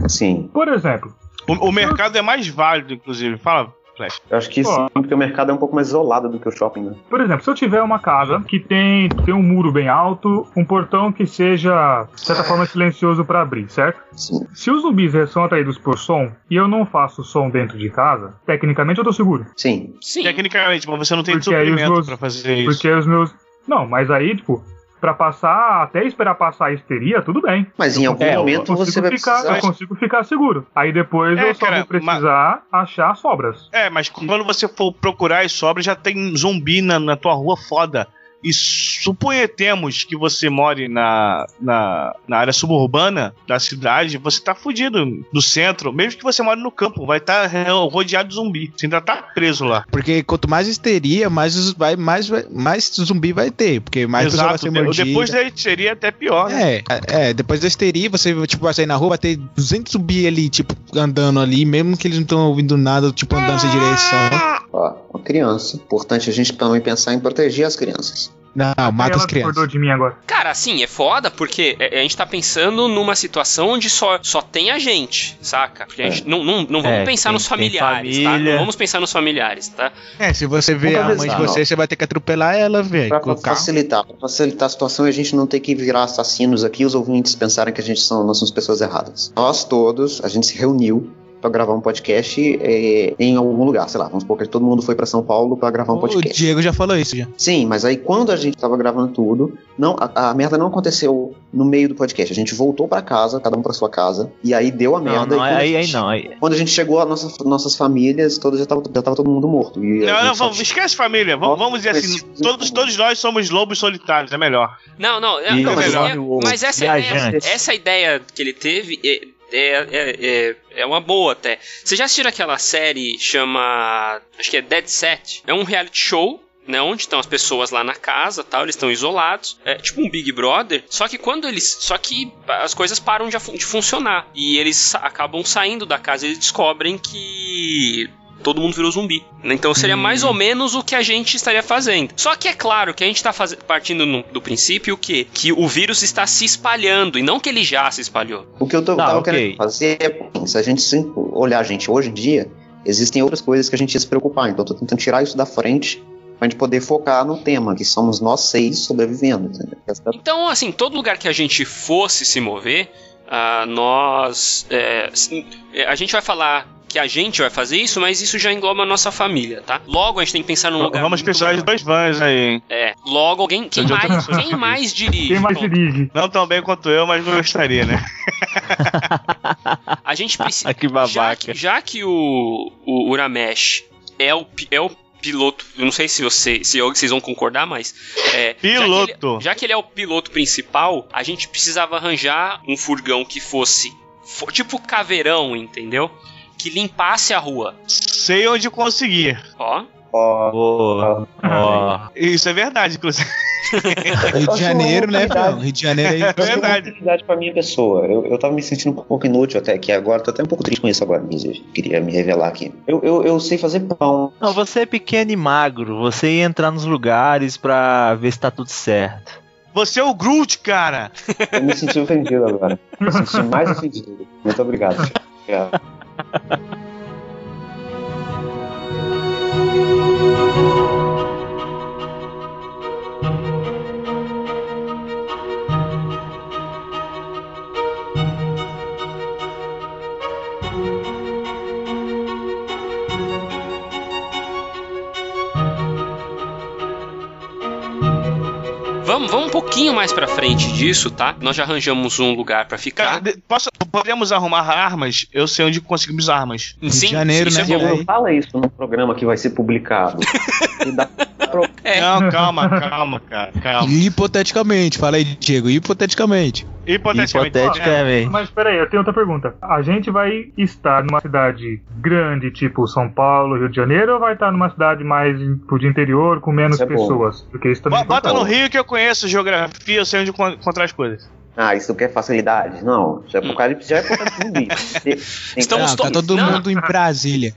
Sim. Por exemplo, O, o mercado é mais válido, inclusive. Fala, Flash. Eu acho que Pô. sim, porque o mercado é um pouco mais isolado do que o shopping, né? por exemplo, se eu tiver uma casa que tem, tem um muro bem alto, um portão que seja, de certa forma, silencioso para abrir, certo? Sim. Se os zumbis são atraídos por som e eu não faço som dentro de casa, tecnicamente eu tô seguro. Sim. Sim. Tecnicamente, mas você não tem suprimento meus- pra fazer isso. Porque os meus. Não, mas aí, tipo, pra passar, até esperar passar a histeria, tudo bem. Mas em algum É, momento você vai ficar, precisar. eu consigo ficar seguro. Aí depois É, eu só cara, vou precisar achar sobras. É, mas quando você for procurar as sobras, já tem zumbi na, na tua rua foda. E suponhamos que você more na, na, na área suburbana da cidade, você tá fudido do centro. Mesmo que você more no campo, vai estar rodeado de zumbi. Você ainda tá preso lá. Porque quanto mais histeria, mais, vai, mais, mais zumbi vai ter. Porque mais pessoa vai Exato. ser mordida. Depois daí seria até pior, né? É, é, depois da histeria, você tipo, vai sair na rua, vai ter 200 zumbi ali, tipo, andando ali, mesmo que eles não estão ouvindo nada, tipo, andando sem direção. Ó, uma criança. Importante a gente também pensar em proteger as crianças. Não, mata as crianças. de mim agora. Cara, assim, é foda porque é- a gente tá pensando numa situação onde só, só tem a gente, saca? Porque a gente não, não, não vamos É, pensar tem- nos familiares, tá? Não vamos pensar nos familiares, tá? É, se você vê a mãe de você, você vai ter que atropelar ela, velho. Pra carro. facilitar, pra facilitar a situação e a gente não ter que virar assassinos aqui e os ouvintes pensarem que a gente são, nós somos pessoas erradas. Nós todos, a gente se reuniu pra gravar um podcast é, em algum lugar, sei lá, vamos supor que todo mundo foi pra São Paulo pra gravar um O podcast. Diego já falou isso já. Sim, mas aí quando a gente tava gravando tudo, não, a, a merda não aconteceu no meio do podcast. A gente voltou pra casa, cada um pra sua casa, e aí deu a Não, merda. não, e quando, aí, a aí gente, não. Aí, quando a gente chegou, as nossas, nossas famílias, todas já tava, já tava todo mundo morto. E a Não, gente não, só vamos, esquece família. Vamos, vamos dizer assim: todos, todos nós somos lobos solitários, é melhor. Não, não, é- não, mas, melhor é- o mas essa essa ideia que ele teve é, é, é, é, uma boa até. Vocês já assistiram aquela série chama. Acho que é Dead Set? É um reality show. Né, onde estão as pessoas lá na casa, tal, eles estão isolados, é tipo um Big Brother. Só que quando eles, só que as coisas param de, de funcionar e eles acabam saindo da casa, e eles descobrem que todo mundo virou zumbi. Então seria mais ou menos o que a gente estaria fazendo. Só que é claro que a gente está partindo no- do princípio que, que o vírus está se espalhando e não que ele já se espalhou. O que eu tô, Tá, tava ok. querendo fazer é, se a gente sim- olhar a gente hoje em dia, existem outras coisas que a gente ia se preocupar. Então eu tô tentando tirar isso da frente pra gente poder focar no tema, que somos nós seis sobrevivendo. entendeu? Essa- Então, assim, todo lugar que a gente fosse se mover, ah, nós. é, é, a gente vai falar que a gente vai fazer isso, mas isso já engloba a nossa família, tá? Logo a gente tem que pensar num lugar. Vamos de maior. dois vans aí, hein? É, logo alguém. Quem já tô mais, quem mais dirige? Quem mais dirige? Não tão bem quanto eu, mas gostaria, né? A gente precisa. Que babaca. Já que, já que o, o Uramesh é o, é o piloto, eu não sei se, você, se vocês vão concordar, mas. é, já que ele- Piloto. Já que, ele, é o piloto principal, a gente precisava arranjar um furgão que fosse. fo- tipo caveirão, entendeu? Que limpasse a rua. Sei onde conseguir. Ó. Ó, Boa. Ó. Isso é verdade, inclusive. Rio de Janeiro, né? Rio de Janeiro aí. É verdade. oportunidade pra minha pessoa. Eu, eu tava me sentindo um pouco inútil até aqui agora. Tô até um pouco triste com isso agora, inclusive. Queria me revelar aqui. Eu, eu, eu sei fazer pão. Não, você é pequeno e magro. Você ia entrar nos lugares pra ver se tá tudo certo. Você é o Groot, cara. Eu me senti ofendido agora. Me senti mais ofendido. Muito obrigado. Obrigado. Vamos, vamos um pouquinho mais pra frente disso, tá? Nós já arranjamos um lugar pra Cara, ficar. de- posso, podemos arrumar armas? Eu sei onde conseguimos armas. de Sim, Janeiro, isso né? é bom. não fala isso no programa que vai ser publicado. Pro- É. Não, calma, calma, cara. Calma. Hipoteticamente, fala aí, Diego, hipoteticamente. Hipoteticamente. Hipoteticamente. Mas peraí, eu tenho outra pergunta. A gente vai estar numa cidade grande, tipo São Paulo, Rio de Janeiro, ou vai estar numa cidade mais de interior, com menos Isso é bom. pessoas? Porque isso também Bo- Bota no. Rio que eu conheço geografia, eu sei onde encon- encontrar as coisas. Ah, isso quer facilidade? Não. Já, o cara já é apocalipse zumbi. Tem- tem- Estamos Ah, tá todos- todo mundo em Brasília.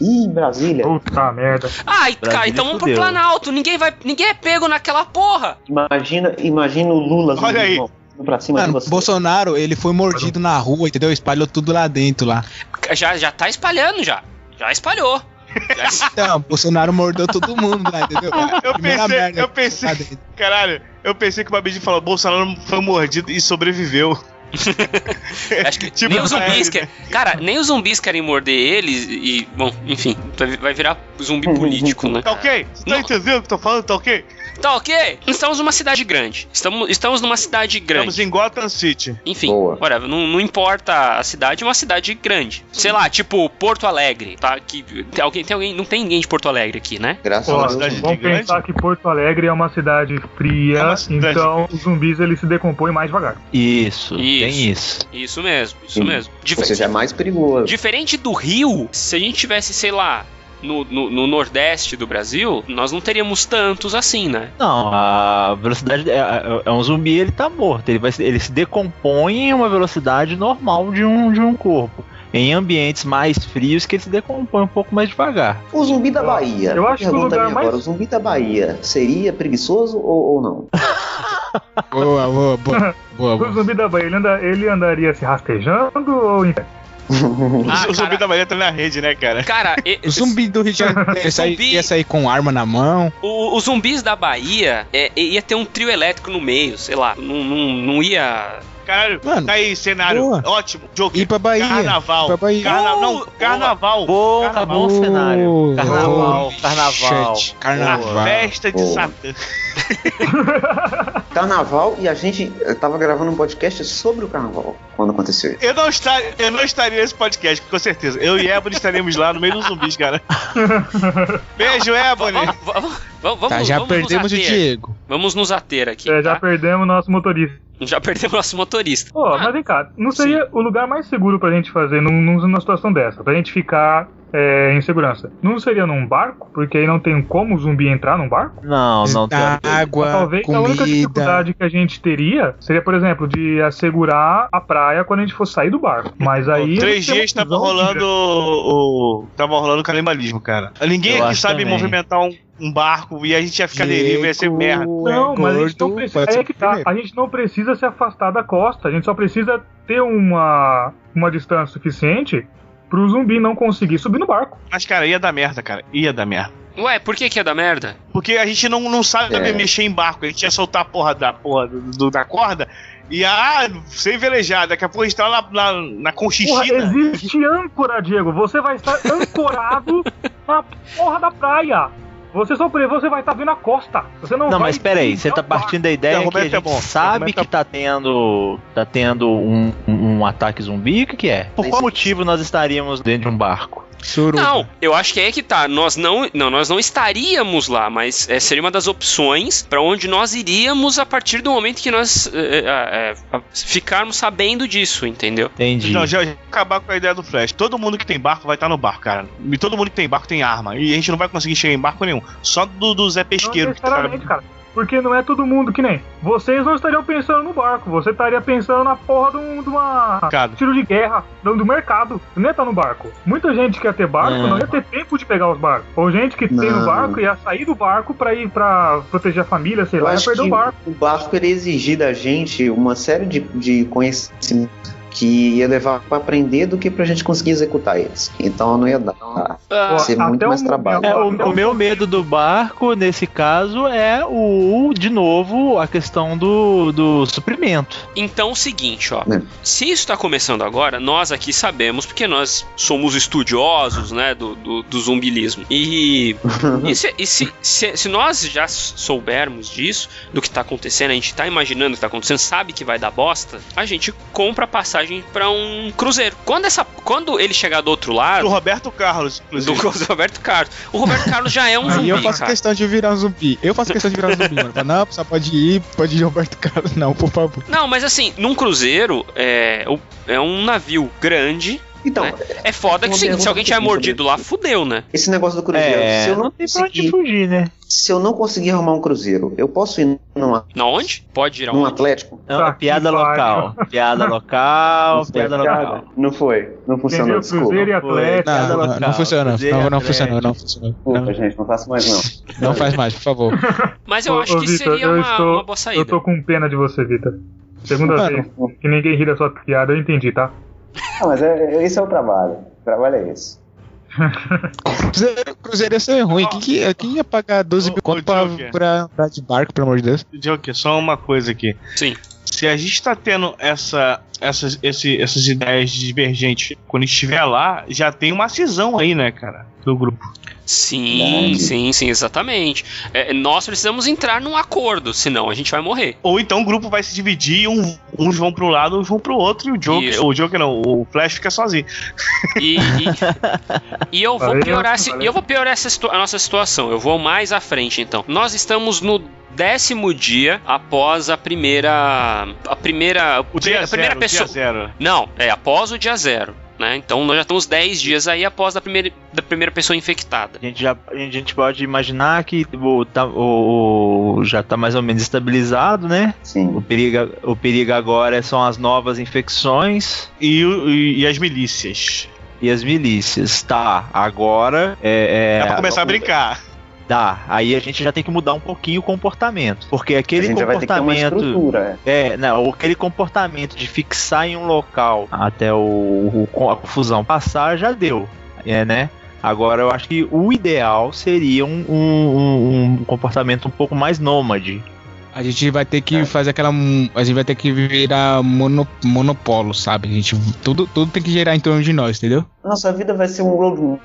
Ih, Brasília. Puta merda. Ai, cara, Brasília então vamos pro fudeu. Planalto. Ninguém vai. Ninguém é pego naquela porra. Imagina, imagina o Lula Olha aí. irmão, pra cima de Mano, você. Bolsonaro, ele foi mordido na rua, entendeu? Espalhou tudo lá dentro lá. Já, já tá espalhando já. Já espalhou. Já- Então, Bolsonaro mordeu todo mundo lá, entendeu? Eu Primeira pensei- merda eu pensei-. Caralho, eu pensei que o Babidi falou: Bolsonaro foi mordido e sobreviveu. Acho que Tipo, nem os zumbis né? querem. Cara, nem os zumbis querem morder eles e. Bom, enfim, vai- vai virar zumbi político, né? Tá ok? Você tá Não. entendendo o que eu tô falando? Tá ok? Tá ok? Estamos numa cidade grande. Estamos, estamos numa cidade grande. Estamos em Gotham City. Enfim, Boa. whatever, não, não importa a cidade, é uma cidade grande. Sei lá, tipo Porto Alegre, tá? Que, tem alguém, tem alguém, não tem ninguém de Porto Alegre aqui, né? Graças Ó, a Deus. vamos grande? pensar que Porto Alegre é uma cidade fria, É uma cidade- então os zumbis eles se decompõem mais devagar. Isso, Isso. tem isso. Isso mesmo, isso Sim. mesmo. Difer- Ou seja, é mais perigoso. Diferente do Rio, se a gente tivesse, sei lá, no, no, no nordeste do Brasil, nós não teríamos tantos assim, né? Não, a velocidade é, é- é um zumbi, ele tá morto. Ele, vai, se- ele se decompõe em uma velocidade normal de um, de um corpo. Em ambientes mais frios que ele se decompõe um pouco mais devagar. O zumbi da Bahia. Eu acho que o lugar mais- agora, o zumbi da Bahia seria preguiçoso ou, ou não? Boa, boa, boa. boa, O boa. zumbi da Bahia, ele, anda- ele andaria se rastejando ou em pé? Ah, o zumbi cara. da Bahia tá na rede, né, cara? Cara, e- O zumbi do Rio de Janeiro ia sair, Zumbi. ia sair com arma na mão. o- os zumbis da Bahia é, ia ter um trio elétrico no meio, sei lá. Não, não, não ia. Caralho, Mano, tá aí, cenário. boa. Ótimo. Joker. Ir pra Bahia. Carnaval. pra Bahia. Carna- não, Boa. carnaval. Boa, tá bom o cenário. Carnaval, carnaval. shit, Carnaval. A festa de. Satã. Carnaval e a gente eh, tava gravando um podcast sobre o carnaval quando aconteceu isso. Eu não, estar, eu não estaria nesse podcast, com certeza. Eu e Ebony estaremos lá no meio dos zumbis, cara. Beijo, Ebony. Vamos, vamos, vamos, Tá, já vamos perdemos o. Diego. Vamos nos ater aqui. É, já tá? perdemos nosso motorista. Já perdemos nosso motorista. Pô, mas vem cá, não seria o lugar mais seguro pra gente fazer num- num- numa situação dessa? Pra gente ficar é, em segurança? Não seria num barco? Porque aí não tem como o zumbi entrar num barco? Não, não tem. Água, Talvez a única comida. dificuldade que a gente teria seria, por exemplo, de assegurar a praia quando a gente fosse sair do barco. Mas aí. Três dias tava rolando o, o- Tava rolando canibalismo, cara. Ninguém Eu aqui sabe também. movimentar um, um barco e a gente ia ficar deriva, ia ser merda. Não, é mas a gente não precisa. é que tá. A gente não precisa se afastar da costa. A gente só precisa ter uma, uma distância suficiente pro zumbi não conseguir subir no barco. Mas, cara, ia dar merda, cara. Ia dar merda. Ué, por que que é da merda? Porque a gente não, não sabe É. mexer em barco. A gente ia soltar a porra da, porra do, do- da corda e ah, sem velejar. Daqui a pouco a gente tá lá na, na Porra, conchichina. existe âncora, Diego. Você vai estar ancorado na porra da praia. Você só pre- você vai estar vendo a costa. Você não, Não, vai mas peraí, você tá um partindo da ideia que a é gente bom, sabe argumento é que tá tendo, tá tendo um, um, um ataque zumbi? O que, que é? Por qual motivo nós estaríamos dentro de um barco? Suruba. Não, eu acho que é que tá. Nós não, não, nós não estaríamos lá, mas é, seria uma das opções pra onde nós iríamos a partir do momento que nós é, é, é, ficarmos sabendo disso, entendeu? Entendi. Não, já, já acabar com a ideia do Flash. Todo mundo que tem barco vai estar no barco, cara. E todo mundo que tem barco tem arma. E a gente não vai conseguir chegar em barco nenhum. Só do, do Zé Não Pesqueiro. que tá- cara. Porque não é todo mundo que nem. Vocês não estariam pensando no barco, você estaria pensando na porra de, um, de uma. Mercado. tiro de guerra, do, do mercado. Não ia estar no barco. Muita gente que ia ter barco É. não ia ter tempo de pegar os barcos. Ou gente que tem Não. no barco ia sair do barco pra ir pra proteger a família, sei Eu lá, ia perder o barco. o barco ele exigir da gente uma série de, de conhecimentos que ia levar pra aprender do que pra gente conseguir executar eles. Então não ia dar. Ah, Ia ser muito até mais o trabalho. É, o, o meu medo do barco, nesse caso, é o, de novo, a questão do, do suprimento. Então, o seguinte, ó. É. Se isso tá começando agora, nós aqui sabemos, porque nós somos estudiosos, né, do, do, do zumbilismo. E, e, se, e se, se, se nós já soubermos disso, do que tá acontecendo, a gente tá imaginando o que tá acontecendo, sabe que vai dar bosta, a gente compra a passagem pra um cruzeiro. Quando, essa, quando ele chegar do outro Do lado, Roberto Carlos, do, inclusive. do Roberto Carlos, o Roberto Carlos já é um Aí zumbi, eu faço cara. questão de virar um zumbi. Eu faço questão de virar um zumbi, mano. Não, só pode ir, pode ir Roberto Carlos. Não, por favor. Não, mas assim, num cruzeiro é, é um navio grande. Então, né? É foda que se alguém tiver mordido lá, fudeu, né? esse negócio do cruzeiro, É, se eu não, não tem pra onde conseguir, fugir, né? se eu não conseguir arrumar um cruzeiro, eu posso ir numa, Na onde? Pode ir num aonde? Atlético? Não, Tá é piada que local. Piada local, Não piada local. Não foi, não funcionou, Entendeu? Cruzeiro e Atlético. Piada Não, não, local. não funcionou. Não, não funcionou, não funcionou. Não, gente, não faço mais não. não faz mais, por favor. Mas eu Ô, acho ô, que Vitor, seria eu uma, estou- uma boa saída. Eu tô com pena de você, Vitor. Segunda Mano. vez que ninguém ri da sua piada, eu entendi, tá? Ah, mas é, esse é o trabalho. O trabalho é esse. Cruzeiro, cruzeiro ia ser ruim. Quem, que- quem ia pagar 12 Ô, mil conto pra, pra andar de barco, pelo amor de Deus? Joker, só uma coisa aqui. Sim. Se a gente tá tendo essa, essas, esse- essas ideias divergentes quando estiver lá, já tem uma cisão aí, né, cara? Do grupo. Sim, Verdade. sim, sim, exatamente. É, nós precisamos entrar num acordo, senão a gente vai morrer. Ou então o grupo vai se dividir e um- uns vão pro lado, uns vão pro outro, e o Joker. Isso. O Joker não, o Flash fica sozinho. E, e, e eu vou Valeu, piorar, valeu. e eu vou piorar essa a nossa situação. Eu vou mais à frente, então. Nós estamos no décimo dia após a primeira. A primeira. O dia a primeira zero, pessoa. o dia zero. Não, é após o dia zero. Né? Então nós já estamos 10 dias aí após a primeira, da primeira pessoa infectada. A gente, já, a gente- pode imaginar que o, tá- o- o- já tá mais ou menos estabilizado, né? O Sim. perigo, o perigo agora são as novas infecções E, o- e- e as milícias. e as milícias. Tá, agora é. é Dá pra começar a brincar. Dá. Aí a gente já tem que mudar um pouquinho o comportamento. Porque aquele a gente já vai ter que ter uma comportamento. estrutura. é. É, não, aquele comportamento de fixar em um local até o, o- a confusão passar já deu, é, né? Agora eu acho que o ideal seria um, um- um comportamento um pouco mais nômade. A gente vai ter É. que fazer aquela. A gente vai ter que virar mono, monopolo, sabe? A gente, tudo, tudo tem que girar em torno de nós, entendeu? Nossa vida vai ser um road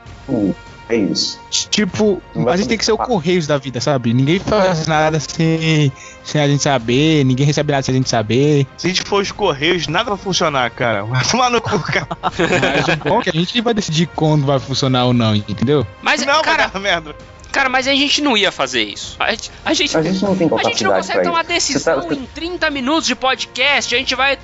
movie. É isso. Tipo, a gente tem que ser o. Correios da vida, sabe? Ninguém faz nada sem, sem a gente saber, ninguém recebe nada sem a gente saber. Se a gente for os Correios, nada vai funcionar, cara. Vai tomar no cu, cara. Mas o bom é que a gente vai decidir quando vai funcionar ou não, entendeu? Mas, Não, cara, merda. Cara, mas a gente não ia fazer isso. A gente, a gente, A gente não tem a gente não capacidade consegue tomar decisão Você tá- em 30 minutos de podcast. A gente vai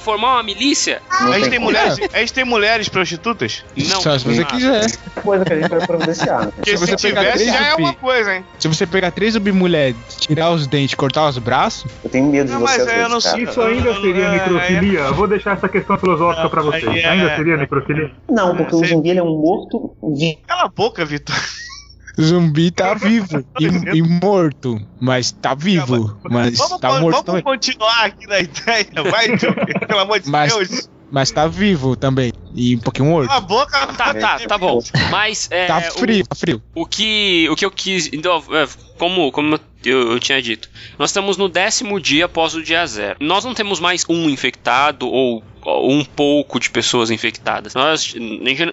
formar uma milícia? Não A gente tem como. mulheres, a gente tem mulheres prostitutas? Não. Só se você Ah. quiser. É coisa que a gente vai providenciar. Né? Porque Se se, você pegar tivesse, três já é uma coisa, hein? Se você pegar três submulheres, tirar os dentes, cortar os braços, Eu tenho medo de Não, você mas eu não sei. Isso ainda seria É, necrofilia? Eu vou deixar essa questão filosófica pra vocês. Aí é- Ainda seria necrofilia? Não, porque Você- o zumbi ele é um morto vivo. Cala a boca, Vitor. Zumbi tá vivo e, e morto, mas tá vivo, mas Vamos, tá morto vamos também. continuar aqui na ideia. Vai. Pelo amor de Mas- Deus. Mas tá vivo também e um pouquinho morto. Cala a boca. Tá, tá, tá bom. Mas é, Tá o- frio, tá frio. O que, o que eu quis. então, é, Como, como eu, eu tinha dito, nós estamos no décimo dia após o dia zero. Nós não temos mais um infectado ou um pouco de pessoas infectadas. Nós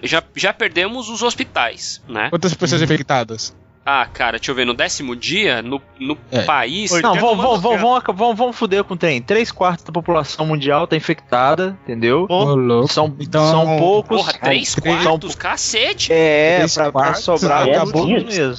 já, já, perdemos os hospitais, né? Quantas pessoas infectadas? Ah, cara, deixa eu ver, no décimo dia, no, no É. país. Não, vamos, vamos, vamos, vamos, vamos fuder com o trem. Três quartos da população mundial tá infectada, entendeu? Louco. São, Então- são poucos. Porra, três três- quartos? Cacete! É, Três pra, pra quartos, sobrar é acabou mesmo.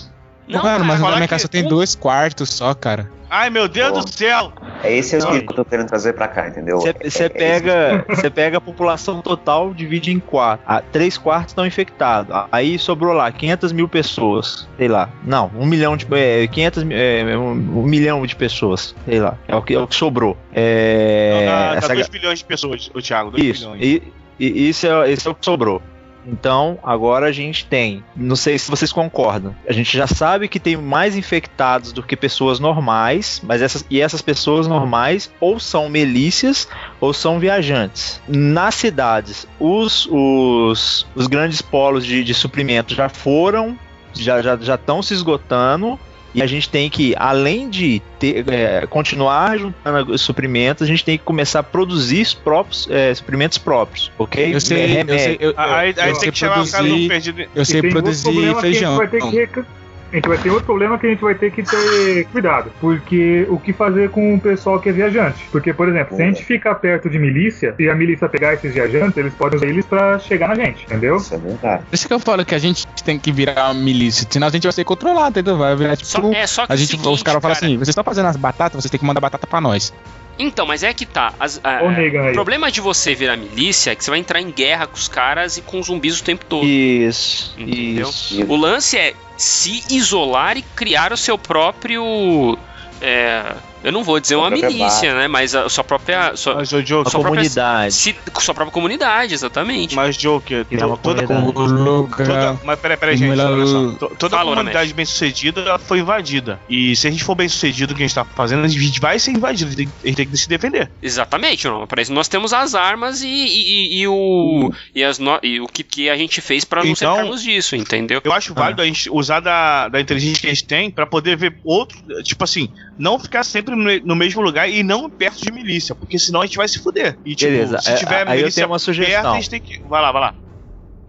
Não, Mano, mas na minha que- casa tem dois quartos só, cara. Ai, meu Deus Pô. do céu. É esse o Não, espírito que eu tô querendo trazer pra cá, entendeu? Você É- é pega, você pega a população total, divide em quatro. Ah, três quartos estão infectados. Ah, Aí sobrou lá 500 mil pessoas. Sei lá. Não, um milhão de. É, 500 mil- é, um, um milhão de pessoas. Sei lá. É o que, é o que sobrou. É, dá essa 2 bilhões de pessoas, o Thiago. 2 Isso, bilhões. e, e isso é, esse é o que sobrou. Então, agora a gente tem, não sei se vocês concordam, a gente já sabe que tem mais infectados do que pessoas normais, mas essas, e essas pessoas normais ou são milícias ou são viajantes. Nas cidades, os, os, os grandes polos de, de suprimento já foram, já já já estão se esgotando. E a gente tem que, além de ter, é, continuar juntando os suprimentos, a gente tem que começar a produzir os próprios é, suprimentos próprios, ok? Eu sei, eu Remédio. sei, eu, Aí, aí eu tem sei que chamar o cara do produzir, perdido. eu sei produzir problema que feijão. A gente, vai ter que, reca- a gente vai ter outro problema que a gente vai ter que ter cuidado. Porque o que fazer com o pessoal que é viajante? Porque, por exemplo, se a gente ficar perto de milícia e a milícia pegar esses viajantes, eles podem usar eles pra chegar na gente, entendeu? Isso é verdade. Por isso que eu falo que a gente tem que virar uma milícia, senão a gente vai ser controlado, entendeu? Vai virar tipo. Só, é só que a gente, seguinte, os caras falam cara, assim: vocês estão fazendo as batatas, vocês têm que mandar batata pra nós. Então, mas é que tá. as- a- o problema de você virar milícia é que você vai entrar em guerra com os caras e com os zumbis o tempo todo. Isso, Entendeu? isso. O lance é se isolar e criar o seu próprio. é, eu não vou dizer Sua uma própria milícia, né? Mas a sua própria. Sua, Mas, ô, Joker, A sua própria- comunidade. se- sua própria comunidade, exatamente. mas, Joker, Criar uma toda. O toda, mas peraí, peraí, gente, olha só. To- Toda Fala, comunidade bem sucedida foi invadida. E se a gente for bem sucedido no que a gente tá fazendo, a gente vai ser invadido. A gente tem- que se defender. Exatamente, não. Para isso nós temos as armas e, e- e- e o. E, as no- e o que, que a gente fez pra não Então- cercarmos disso, entendeu? Eu acho válido a gente usar da, da inteligência que a gente tem pra poder ver outro. Tipo assim, não ficar sempre no, no mesmo lugar e não perto de milícia, porque senão a gente vai se fuder. E tipo, Beleza, se é, tiver aí eu milícia tenho uma perto, sugestão. a gente tem que. Vai lá, vai lá.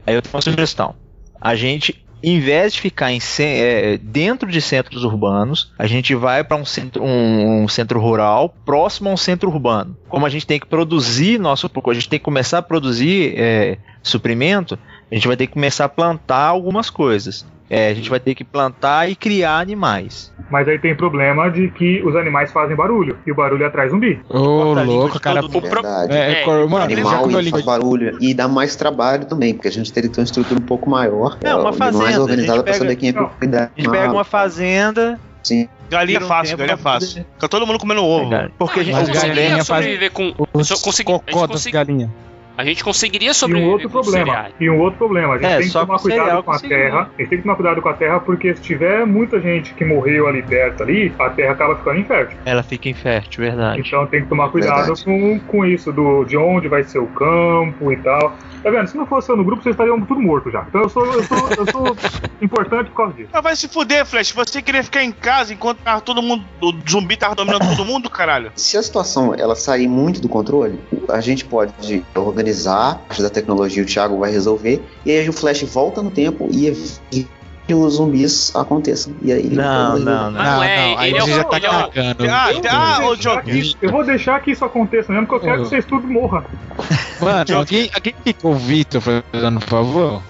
Aí eu tenho uma sugestão. A gente, em vez de ficar em, é, dentro de centros urbanos, a gente vai para um centro, um, um centro rural próximo a um centro urbano. Como a gente tem que produzir nosso, a gente tem que começar a produzir é, suprimento, a gente vai ter que começar a plantar algumas coisas. É, a gente vai ter que plantar e criar animais. Mas aí tem problema de que os animais fazem barulho. E o barulho atrai zumbi. Ô, língua louco, cara. O pro- É. É, é, mano, já Animal língua faz barulho. E dá mais trabalho também, porque a gente teria que ter uma estrutura um pouco maior. É, uma e fazenda, mais a organizada gente pra pega- saber quem é Não, propriedade. A gente pega uma fazenda. Sim. Galinha um fácil, galinha fácil. Fica todo mundo comendo ovo. Porque a gente, Mas Eu o galinha conseguiria faz- sobreviver com. Os só consegui- a gente consegui- galinhas. A gente conseguiria E um sobreviver outro problema. E um outro problema. A gente É, tem que tomar com cereal cuidado com a terra. A gente tem que tomar cuidado com a terra, porque se tiver muita gente que morreu ali perto ali, a terra acaba ficando infértil. ela fica infértil, verdade. Então tem que tomar cuidado Verdade. com, com isso, do, de onde vai ser o campo e tal. Tá vendo? Se não fosse eu no grupo, vocês estariam tudo morto já. Então eu sou, eu sou, eu sou importante por causa disso. Ah, vai se fuder, Flash. Você queria ficar em casa enquanto tava todo mundo. O zumbi tava dominando todo mundo, caralho. Se a situação ela sair muito do controle, a gente pode organizar, a parte da tecnologia o Thiago vai resolver, e aí o Flash volta no tempo e evita que os zumbis aconteçam. E aí Não, não, não. Mas não é, aí ele é o- você já tá o- cagando. Ah, Eu ah, vou ô, deixar Joker. que- Eu vou deixar que isso aconteça mesmo, porque eu quero que vocês tudo morram. Mano, alguém, alguém fica o Vitor fazendo um favor?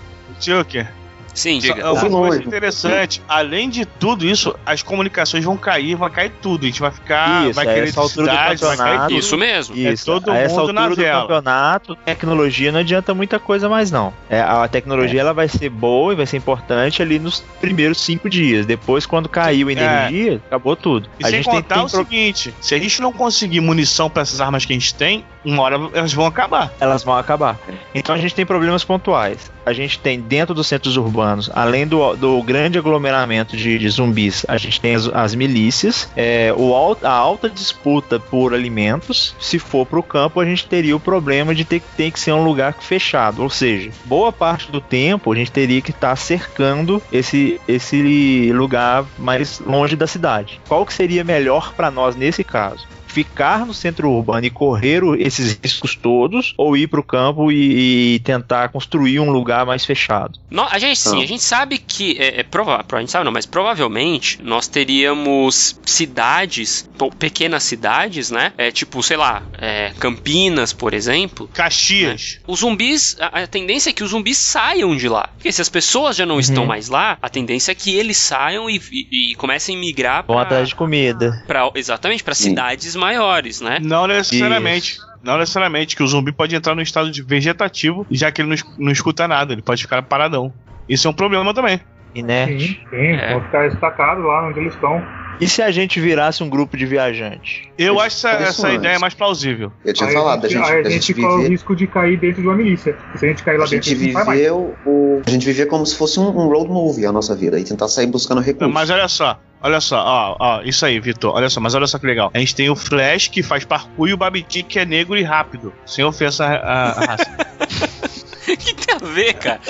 Joker. Sim, Só- diga. Uma coisa longe. interessante, além de tudo isso, as comunicações vão cair, vai cair tudo. A gente vai ficar, Isso, vai querer essa altura do vai cair campeonato- tudo. Isso mesmo. Isso, É todo a essa mundo na altura do vela. campeonato, tecnologia não adianta muita coisa mais não. É, a tecnologia ela vai ser boa e vai ser importante ali nos primeiros cinco dias. Depois, quando caiu a energia, acabou tudo. E a sem gente tem, contar tem o pro- seguinte, se a gente não conseguir munição pra essas armas que a gente tem, uma hora elas vão acabar. elas vão acabar. Então a gente tem problemas pontuais. A gente tem dentro dos centros urbanos, além do, do grande aglomeramento de, de zumbis, a gente tem as, as milícias, é, o a alta disputa por alimentos. Se for para o campo, a gente teria o problema de ter, que- ter que ser um lugar fechado. Ou seja, boa parte do tempo a gente teria que estar cercando esse, esse lugar mais longe da cidade. Qual que seria melhor para nós nesse caso? Ficar no centro urbano e correr esses riscos todos, ou ir para o campo e, e tentar construir um lugar mais fechado. No- a gente sim, Não. a gente sabe que é, é prova- a gente sabe não, mas provavelmente nós teríamos cidades, pequenas cidades, né? É tipo, sei lá, é, Campinas, por exemplo. Caxias. Os zumbis, a, a tendência é que os zumbis saiam de lá. Porque se as pessoas já não estão mais lá, a tendência é que eles saiam e, e- e comecem a migrar Vão pra, atrás de comida. pra- exatamente para Sim. cidades maiores, né? Não necessariamente. Não necessariamente, que o zumbi pode entrar no estado de vegetativo, já que ele não, não escuta nada, ele pode ficar paradão. Isso é um problema também. Inerte. Sim, sim, É. vão ficar estacados lá onde eles estão. E se a gente virasse um grupo de viajantes? Eu acho essa, Isso essa ideia mais plausível. Eu tinha Aí falado da gente, aí da a gente gente corre o viver. risco de cair dentro de uma milícia. Se a gente cair lá A gente dentro, a gente não vai mais. viveu o. A gente vivia como se fosse um, um road movie a nossa vida e tentar sair buscando recursos. Mas olha só, olha só, ó, ó, isso aí, Vitor, olha só, mas olha só que legal. A gente tem o Flash que faz parkour e o Babidi que é negro e rápido, sem ofensa à, à- raça. O que tem a ver, cara?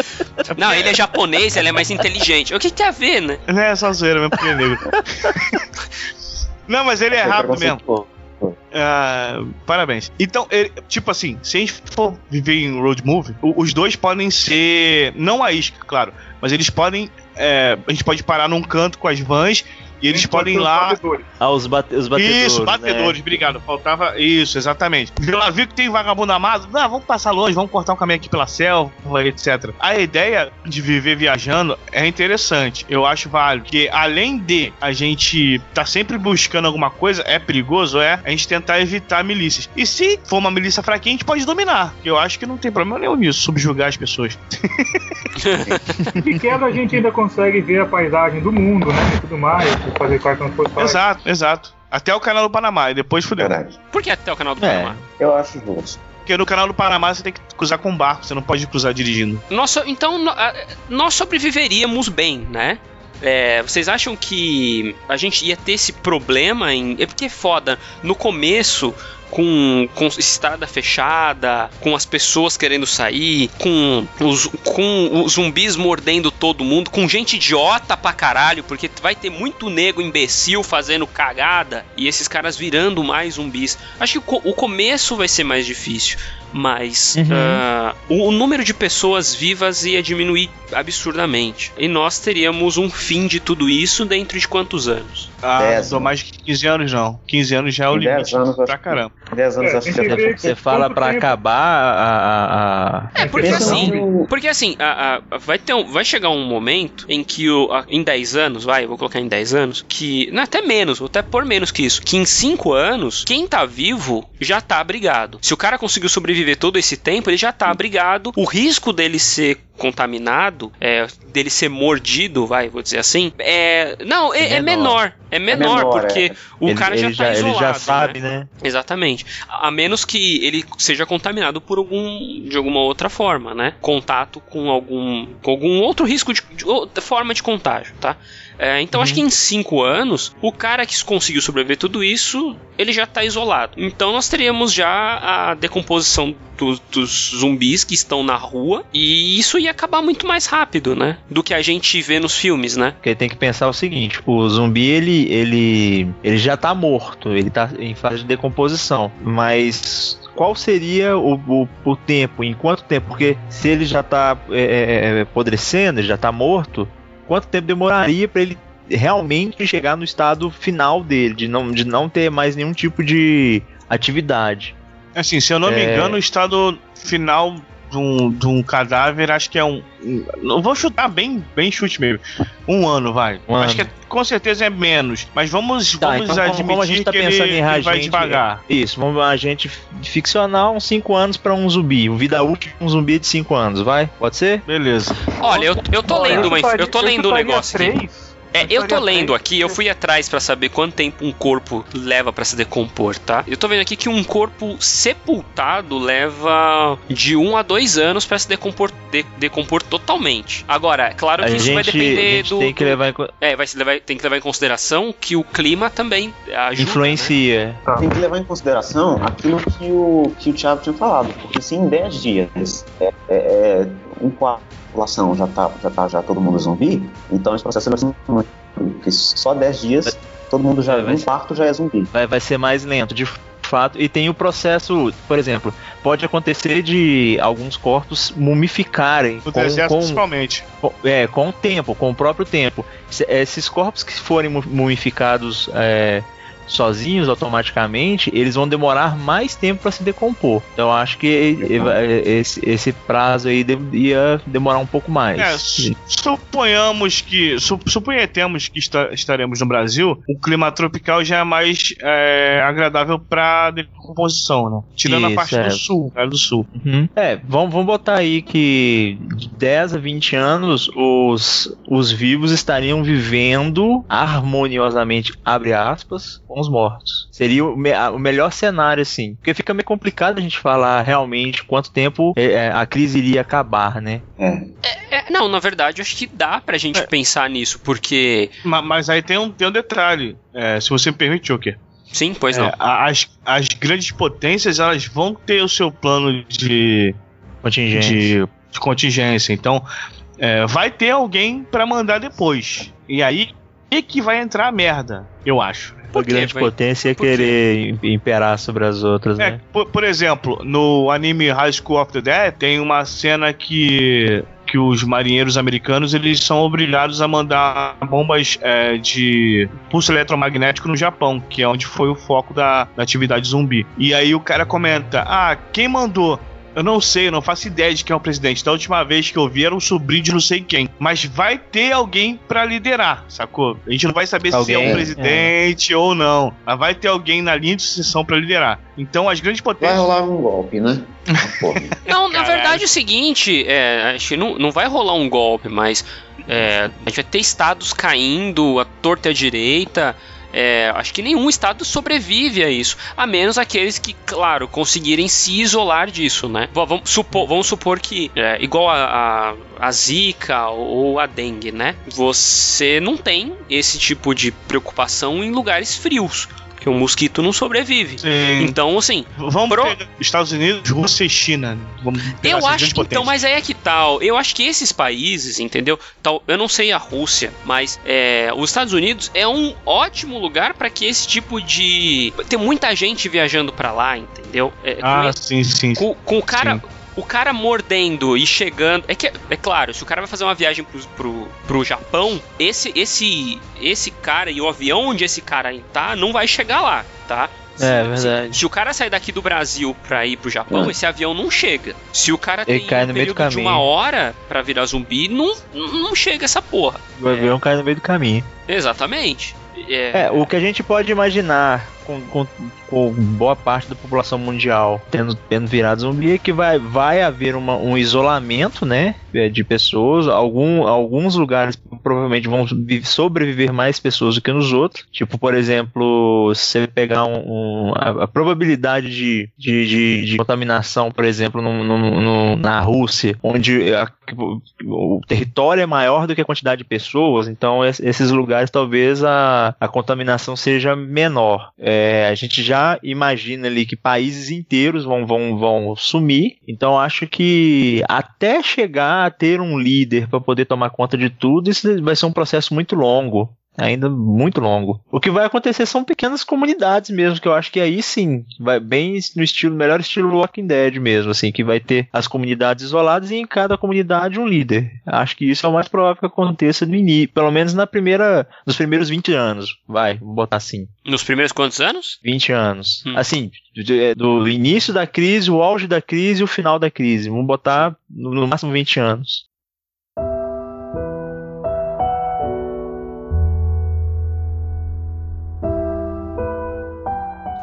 Não, ele é japonês, ele é mais inteligente. O que tem a ver, né? Não é só zoeira mesmo porque é negro. Não, mas ele é rápido mesmo. Ah, parabéns. Então, ele- tipo assim, se a gente for viver em road movie, os dois podem ser. Não a isca, claro, mas eles podem. é, a gente pode parar num canto com as vans e eles podem ir os lá. batedores. Ah, os, bate os batedores. Isso, batedores, né? obrigado. Faltava isso, exatamente. Ela viu que tem vagabundo amado, ah, vamos passar longe, vamos cortar um caminho aqui pela selva, etc. A ideia de viver viajando é interessante, eu acho válido. Porque além de a gente tá sempre buscando alguma coisa, é perigoso, é, a gente tentar evitar milícias. E se for uma milícia fraquinha, a gente pode dominar. Eu acho que não tem problema nenhum nisso, subjugar as pessoas. De queda a gente ainda consegue ver a paisagem do mundo, né? E tudo mais, fazer cartão postais. Exato, exato. Até o canal do Panamá, e depois fudeu. Verdade. Por que até o canal do É. Panamá? Eu acho justo. Porque no canal do Panamá você tem que cruzar com barco, você não pode cruzar dirigindo. Nós, so- então, nós sobreviveríamos bem, né? É, vocês acham que a gente ia ter esse problema em. É porque é foda. No começo, com, com estrada fechada, com as pessoas querendo sair, com os, com os zumbis mordendo todo mundo, com gente idiota pra caralho, porque vai ter muito nego imbecil fazendo cagada e esses caras virando mais zumbis. Acho que o, o começo vai ser mais difícil, mas Uhum. ah, o, o número de pessoas vivas ia diminuir absurdamente. E nós teríamos um fim de tudo isso dentro de quantos anos? Ah, Dez, mais que 15 anos não. 15 anos já é o limite. anos, pra caramba. 10 anos É, tá ver Você fala tempo? acabar a. a- a- É, porque Pensa assim, porque assim, a- a- vai, ter um- vai chegar um momento em que o, a- em 10 anos, vai, vou colocar em 10 anos, que. Não, até menos, vou até por menos que isso. Que em 5 anos, quem tá vivo já tá abrigado. Se o cara conseguiu sobreviver todo esse tempo, ele já tá abrigado. O risco dele ser contaminado, é, dele ser mordido, vai, vou dizer assim, é. Não, é, É é menor. É menor, menor, porque é. o ele, cara já ele tá já, isolado. ele já né? sabe, né? Exatamente. A menos que ele seja contaminado por algum de alguma outra forma, né? Contato com algum com algum outro risco de, de outra forma de contágio, tá? É, então acho que em cinco anos o cara que conseguiu sobreviver tudo isso ele já tá isolado. Então nós teríamos já a decomposição do- dos zumbis que estão na rua e isso ia acabar muito mais rápido, né? Do que a gente vê nos filmes, né? Porque tem que pensar o seguinte, o zumbi ele, ele, ele já tá morto, ele tá em fase de decomposição, mas qual seria o, o, o tempo, em quanto tempo? Porque se ele já tá é, é, apodrecendo, ele já tá morto, quanto tempo demoraria para ele realmente chegar no estado final dele, de não, de não ter mais nenhum tipo de atividade? Assim, se eu não me É. engano, o estado final de um, de um cadáver, acho que é um. um- Não vou chutar bem, bem chute mesmo. Um ano, vai. Um acho ano. que é- com certeza é menos. Mas vamos, Tá, vamos então admitir como a gente tá que ele, pensando em ele vai devagar. Isso, vamos a gente ficcional uns 5 anos para um zumbi, um vida útil de um zumbi de 5 anos, vai? Pode ser? Beleza. Olha, eu, eu tô lendo chutaria- eu tô lendo um negócio aqui. É, eu tô lendo aqui, eu fui atrás pra saber quanto tempo um corpo leva pra se decompor, tá? Eu tô vendo aqui que um corpo sepultado leva de um a dois anos pra se decompor, de- decompor totalmente. Agora, é claro A que isso vai gente, a depender gente do. tem que levar em É, vai se levar, tem que levar em consideração que o clima também ajuda. né? influencia. Tem que levar em consideração aquilo que o, que o Thiago tinha falado, porque se em 10 dias é, é, é, um quarto população já tá, já tá já todo mundo zumbi, então esse processo vai ser muito. Porque só 10 dias todo mundo já. Vai Um quarto já é zumbi. vai, vai ser mais lento, de fato. E tem o processo, por exemplo, pode acontecer de alguns corpos mumificarem No com, deserto, com, principalmente. com- é, com o tempo, com o próprio tempo. Se- Esses corpos que forem mu- mumificados é, sozinhos automaticamente, eles vão demorar mais tempo para se decompor. Então eu acho que esse, esse prazo aí ia demorar um pouco mais. É, suponhamos que. Suponhamos que estaremos no Brasil, o clima tropical já é mais é, agradável para decomposição, né? Tirando Isso, a parte é. do sul, é do sul. Uhum. É, vamos, vamos botar aí que de 10 a 20 anos os, os vivos estariam vivendo harmoniosamente, abre aspas, com os mortos. Seria o, me, o melhor cenário, assim. Porque fica meio complicado a gente falar realmente quanto tempo é, é a crise iria acabar, né? É. É, é, não, na verdade, acho que dá pra gente é. pensar nisso, porque. Mas, mas, aí tem um, tem um detalhe. É, se você me permite, o quê? Sim, pois não. as, as grandes potências, elas vão ter o seu plano de. Contingência. De, de contingência. Então, vai ter alguém para mandar depois. E aí é que vai entrar a merda, eu acho a grande potência é querer imperar sobre as outras, é, né? Por, por, exemplo, no anime High School of the Dead tem uma cena que que os marinheiros americanos eles são obrigados a mandar bombas é, de pulso eletromagnético no Japão, que é onde foi o foco da, da atividade zumbi. E aí o cara comenta: Ah, quem mandou? Eu não sei, eu não faço ideia de quem é o presidente. Da última vez que eu vi era um sobrinho de não sei quem. Mas vai ter alguém para liderar, sacou? A gente não vai saber alguém, se é um presidente é. ou não. Mas vai ter alguém na linha de sucessão para liderar. Então as grandes potências. Vai rolar um golpe, né? não, na verdade é o seguinte: é, acho que não, não vai rolar um golpe, mas é, a gente vai ter estados caindo, a torta e a direita. É, acho que nenhum estado sobrevive a isso, a menos aqueles que, claro, conseguirem se isolar disso, né? Vamos supor, vamos supor que, é, igual a, a, a Zika ou a dengue, né? Você não tem esse tipo de preocupação em lugares frios que o mosquito não sobrevive. Sim. Então, assim. Vamos pro... Estados Unidos, Rússia e China. Vamos eu acho que então, mas aí é que tal. Eu acho que esses países, entendeu? Tal, eu não sei a Rússia, mas é, os Estados Unidos é um ótimo lugar para que esse tipo de. Tem muita gente viajando para lá, entendeu? É, ah, com, sim, sim. Com, com o cara. Sim o cara mordendo e chegando. É que, é claro, se o cara vai fazer uma viagem pro, pro, pro Japão, esse, esse, esse cara e o avião onde esse cara tá não vai chegar lá, tá? Se, é verdade. Se, se, o cara sair daqui do Brasil pra ir pro Japão, é. esse avião não chega. Se o cara Ele tem um período de uma hora pra virar zumbi, não, não chega essa porra. O avião é. cai no meio do caminho. Exatamente. É, é o que a gente pode imaginar com, com, com, boa parte da população mundial tendo, tendo virado zumbi, é que vai, vai haver uma, um isolamento, né, é, de pessoas. Algum, alguns lugares provavelmente vão sobreviver mais pessoas do que nos outros. Tipo, por exemplo, se você pegar um, um, a, a, probabilidade de, de, de, de, contaminação, por exemplo, no, no, no, na Rússia, onde a, o, o território é maior do que a quantidade de pessoas, então esses lugares talvez a, a contaminação seja menor. É, é, a gente já imagina ali que países inteiros vão, vão, vão sumir. Então acho que até chegar a ter um líder para poder tomar conta de tudo, isso vai ser um processo muito longo ainda muito longo. O que vai acontecer são pequenas comunidades mesmo, que eu acho que aí sim, vai bem no estilo, melhor estilo Walking Dead mesmo, assim, que vai ter as comunidades isoladas e em cada comunidade um líder. Acho que isso é o mais provável que aconteça no início, pelo menos na primeira, nos primeiros 20 anos, vai, vou botar assim. Nos primeiros quantos anos? 20 anos. Hum. Assim, do início da crise, o auge da crise e o final da crise. Vamos botar no máximo 20 anos.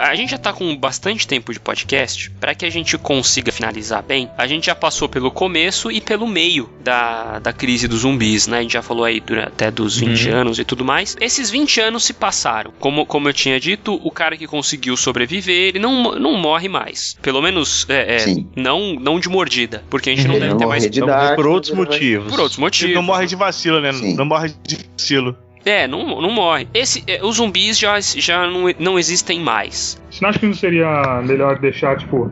A gente já tá com bastante tempo de podcast, para que a gente consiga finalizar bem, a gente já passou pelo começo e pelo meio da, da crise dos zumbis, né? A gente já falou aí até dos 20 uhum. anos e tudo mais. Esses 20 anos se passaram. Como, como eu tinha dito, o cara que conseguiu sobreviver, ele não, não morre mais. Pelo menos, é, é não, não de mordida, porque a gente não ele deve não ter mais... De dar, por outros motivos. Por outros motivos. Ele não morre de vacilo, né? Sim. Não morre de vacilo. É, não, não morre. Esse, é, os zumbis já, já não, não existem mais. Você não acha que não seria melhor deixar, tipo,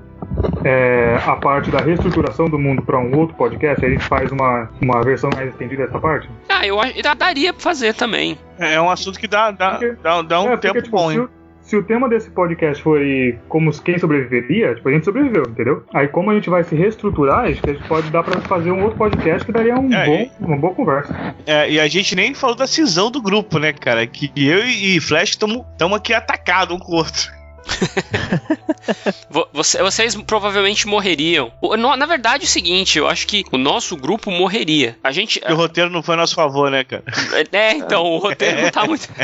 é, a parte da reestruturação do mundo para um outro podcast? Aí a gente faz uma, uma versão mais estendida dessa parte? Ah, eu acho daria pra fazer também. É, é um assunto que dá, dá, porque, dá, dá um é, tempo porque, tipo, bom, hein? Se o tema desse podcast foi como quem sobreviveria, tipo, a gente sobreviveu, entendeu? Aí como a gente vai se reestruturar, acho que a gente pode dar pra fazer um outro podcast que daria um É, bom, uma boa conversa. É, e a gente nem falou da cisão do grupo, né, cara? Que eu e Flash estamos aqui atacados um com o outro. Vo- você- vocês provavelmente morreriam. Na verdade, é o seguinte, eu acho que o nosso grupo morreria. A gente. E o roteiro não foi a nosso favor, né, cara? É, então, o roteiro não tá muito.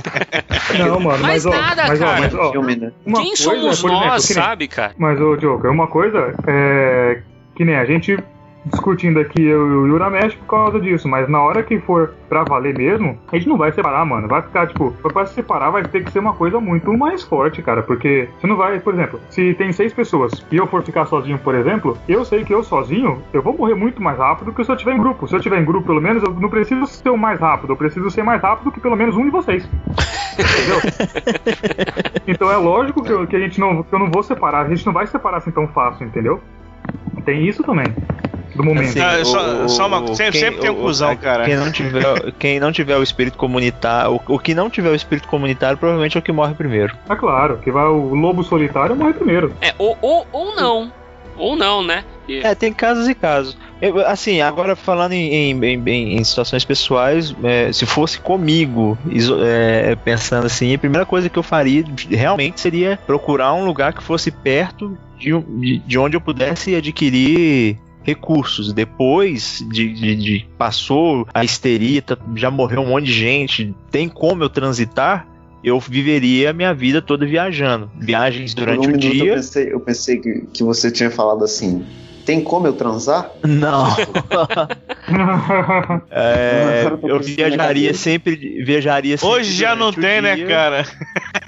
Não, mano, Mas mas, ó, nada, mas, ó, cara. mas, ó, Filme, né? Quem somos exemplo, nós, que nem- sabe, cara? Mas, ô, Joker, uma coisa é que nem a gente discutindo aqui eu e o Yura mexe por causa disso, mas na hora que for pra valer mesmo, a gente não vai separar, mano. Vai ficar, tipo, pra se separar vai ter que ser uma coisa muito mais forte, cara, porque você não vai, por exemplo, se tem seis pessoas e eu for ficar sozinho, por exemplo, eu sei que eu sozinho, eu vou morrer muito mais rápido que se eu tiver em grupo. Se eu tiver em grupo, pelo menos, eu não preciso ser o mais rápido, eu preciso ser mais rápido que pelo menos um de vocês. Entendeu? Então é lógico que, eu- que a gente não, que eu não vou separar, a gente não vai separar assim tão fácil, entendeu? Tem isso também. Do momento. Assim, Ah, o- só- o- só uma- o- sempre- sempre tem um cuzão, cara. Quem não tiver, quem não tiver o espírito comunitário, o, o que não tiver o espírito comunitário provavelmente é o que morre primeiro. É claro, que vai o lobo solitário morre primeiro. É, ou, ou, ou não. Ou não, né? E- É, tem casos e casos. Eu, assim, agora falando em, em- em- em- situações pessoais, é, se fosse comigo, iso- é, pensando assim, a primeira coisa que eu faria realmente seria procurar um lugar que fosse perto de, de onde eu pudesse adquirir recursos. Depois de, de- de- passou a histeria, tá- já morreu um monte de gente, tem como eu transitar? Eu viveria a minha vida toda viajando. Viagens durante um o dia. Eu pensei, eu pensei que, que você tinha falado assim. Tem como eu transar? Não. É, eu viajaria sempre, viajaria sempre Hoje já não tem, né, cara?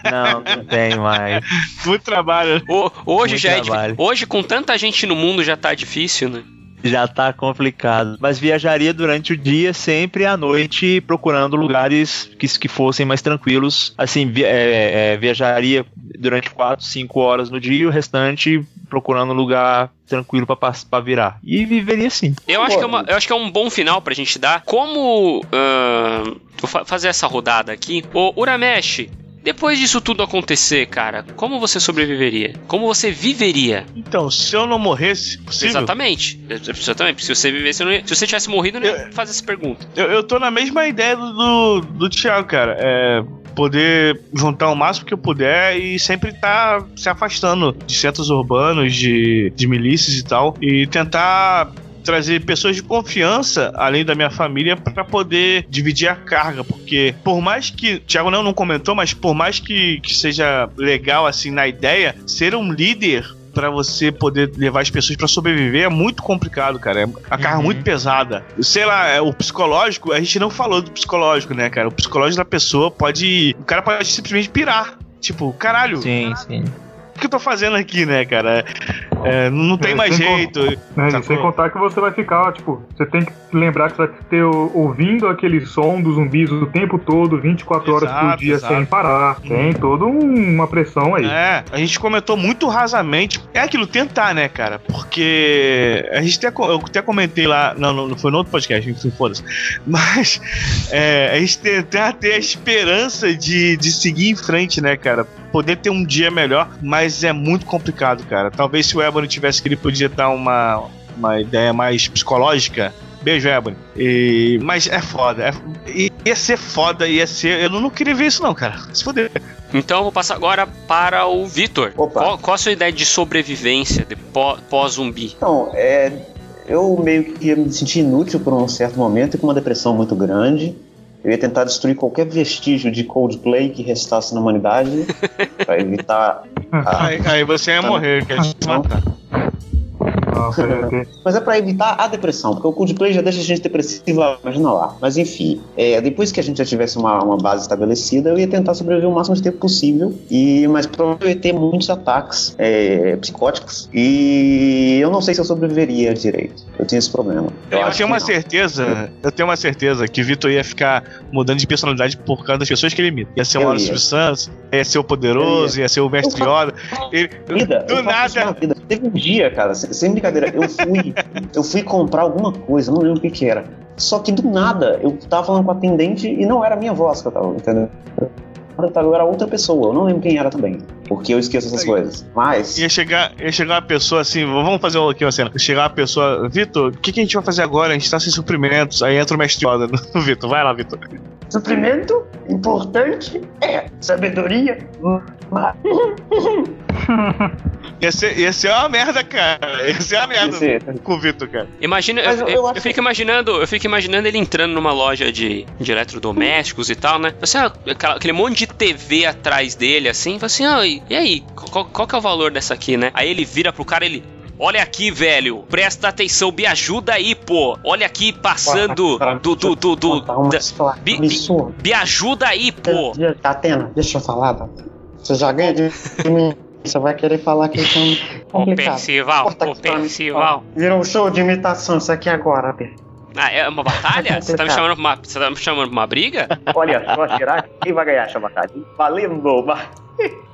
Não, não tem mais. Muito trabalho. o- hoje Muito já é trabalho. difícil. Hoje, com tanta gente no mundo, já tá difícil, né? Já tá complicado. Mas viajaria durante o dia, sempre à noite, procurando lugares que, que fossem mais tranquilos. Assim, é, é, viajaria durante 4, 5 horas no dia o restante procurando lugar tranquilo pra virar. E viveria assim. Eu acho, que é uma- eu acho que é um bom final pra gente dar. Como. ahn, vou fa- fazer essa rodada aqui. Ô, Uramesh, depois disso tudo acontecer, cara, como você sobreviveria? Como você viveria? Então, se eu não morresse, possível, Exatamente. Exatamente. Se você vivesse, eu não ia- se você tivesse morrido, eu não ia fazer essa pergunta. eu, eu tô na mesma ideia do, do, do Thiago, cara. É poder juntar o máximo que eu puder e sempre estar se afastando de centros urbanos, de, de milícias e tal. E tentar trazer pessoas de confiança, além da minha família, pra poder dividir a carga, porque por mais que, Thiago não, não comentou, mas por mais que, que seja legal assim na ideia, ser um líder pra você poder levar as pessoas pra sobreviver é muito complicado, cara. É a carga Uhum. muito pesada. Sei lá, é, o psicológico, a gente não falou do psicológico, né, cara? O psicológico da pessoa pode. O cara pode simplesmente pirar. Tipo, caralho, Sim, sim. O que eu tô fazendo aqui, né, cara? É, não tem É, mais con- jeito. E Sacou? sem contar que você vai ficar, tipo, você tem que lembrar que você vai ter ouvindo aquele som dos zumbis o tempo todo, 24 horas por Exato, dia, exato. sem parar. Tem toda um- uma pressão aí. É, a gente comentou muito rasamente. É aquilo, tentar, né, cara? Porque a gente até, eu até comentei lá, não, não, não foi no outro podcast, enfim, foda-se. Mas é, a gente tentar ter a esperança de, de seguir em frente, né, cara? Poder ter um dia melhor, mas é muito complicado, cara. Talvez se o Ebony tivesse que ele podia dar uma, uma ideia mais psicológica. Beijo, Ebony. E, mas é foda. É, ia ser foda, ia ser. Eu não, queria ver isso, não, cara. Se foder. Então eu vou passar agora para o Vitor. Opa. Qual, qual a sua ideia de sobrevivência de pó- pós-zumbi? Então, é, eu meio que ia me sentir inútil por um certo momento e com uma depressão muito grande. Eu ia tentar destruir qualquer vestígio de Coldplay que restasse na humanidade para evitar. a- Aí, aí você ia Tá. morrer, quer te matar. Nossa, Mas é pra evitar a depressão, porque o Coldplay já deixa a gente depressiva, imagina lá. Mas enfim, é, depois que a gente já tivesse uma, uma base estabelecida, eu ia tentar sobreviver o máximo de tempo possível. E, mas provavelmente eu ia ter muitos ataques é, psicóticos. E eu não sei se eu sobreviveria direito. Eu tenho esse problema. Eu, acho tenho uma não. certeza, eu tenho uma certeza que o Vitor ia ficar mudando de personalidade por causa das pessoas que ele imita. Ia ser o Eu ia. Silvio Santos, ia ser o Poderoso, ia ser o Mestre Eu Yoda. Ele- Vida, do eu nada. Teve um dia, cara, sem, sem brincadeira, eu fui, eu fui comprar alguma coisa, não lembro o que que era. Só que do nada, eu tava falando com a atendente e não era a minha voz que eu tava, entendeu? Tartaruga era outra pessoa. Eu não lembro quem era também. Porque eu esqueço essas Aí. coisas. Mas. Ia chegar, ia chegar uma pessoa assim, vamos fazer aqui uma cena. Chegar uma pessoa, Vitor, o que, que a gente vai fazer agora? A gente tá sem suprimentos. Aí entra o mestre Yoda no Vitor. Vai lá, Vitor. Suprimento importante é sabedoria. Mas... Ia ser, ia ser uma merda, cara. Ia ser uma merda ser. com o Vitor, cara. Imagina, eu, eu- eu- eu fico imaginando, eu fico imaginando ele entrando numa loja de, de eletrodomésticos e tal, né? Ah, aquela- aquele monte de TV atrás dele, assim, fala assim, ah, e e aí, qual, qual que é o valor dessa aqui, né? Aí ele vira pro cara, ele. Olha aqui, velho. Presta atenção, me ajuda aí, pô. Olha aqui, passando do. do, do, do da- bi- bi- absurda. me ajuda aí, pô. Atena, deixa eu falar, Datena. Você já ganha de de mim. Você vai querer falar que isso é complicado. Percival. Ó, Virou um show de imitação isso aqui agora, Pê. Ah, é uma batalha? Você tá me chamando pra uma, você tá me chamando pra uma briga? Olha só, será quem vai ganhar essa batalha? Valendo!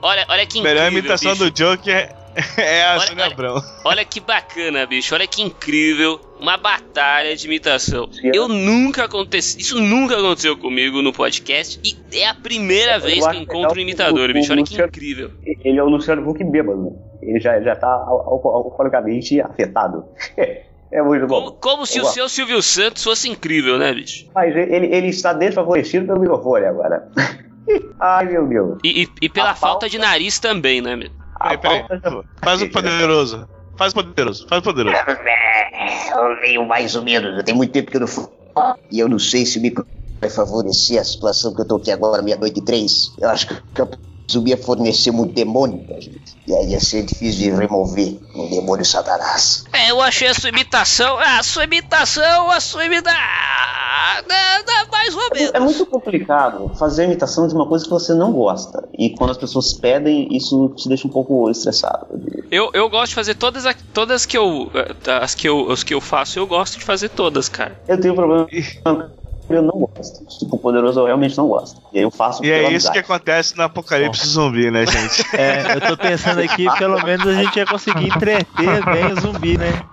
Olha, olha que incrível, Melhor imitação bicho. do Joker é a Olha- Sônia olha- Abrão. Olha que bacana, bicho. Olha que incrível. Uma batalha de imitação. Eu nunca aconteci. Isso nunca aconteceu comigo no podcast. E é a primeira vez que eu acho encontro um imitador, o- bicho. o Olha que Luciano- incrível. Ele é o Luciano Huck bêbado. Ele já, já tá al- al- alcoolicamente afetado. É muito bom. Como, como se o seu Silvio Santos fosse incrível, né, bicho? Mas ele, ele está desfavorecido pelo microfone agora. Ai, meu Deus. E, e- e pela A falta de nariz também, né, meu? Peraí, peraí. pauta- Faz o poderoso. Faz o poderoso. Faz o poderoso. Eu venho mais ou menos. Tem muito tempo que eu não fui. E eu não sei se o micro vai favorecer a situação que eu tô aqui agora, meia-noite e três. Eu acho que eu subia fornecer muito demônio pra gente. E aí ia ser difícil de remover o demônio satanás. É, eu achei a sua imitação. A sua imitação, a sua imitação. Mais ou menos. É muito complicado fazer a imitação de uma coisa que você não gosta. E quando as pessoas pedem, isso te deixa um pouco estressado. Eu, eu gosto de fazer todas, a- todas que eu. eh, As que eu, as que eu faço, eu gosto de fazer todas, cara. Eu tenho um problema. Eu não gosto. Tipo, o poderoso eu realmente não gosto. E aí eu faço E pela é isso amizade. que acontece no apocalipse zumbi, né, gente? É, eu tô pensando aqui, pelo menos a gente ia conseguir entreter bem o zumbi, né?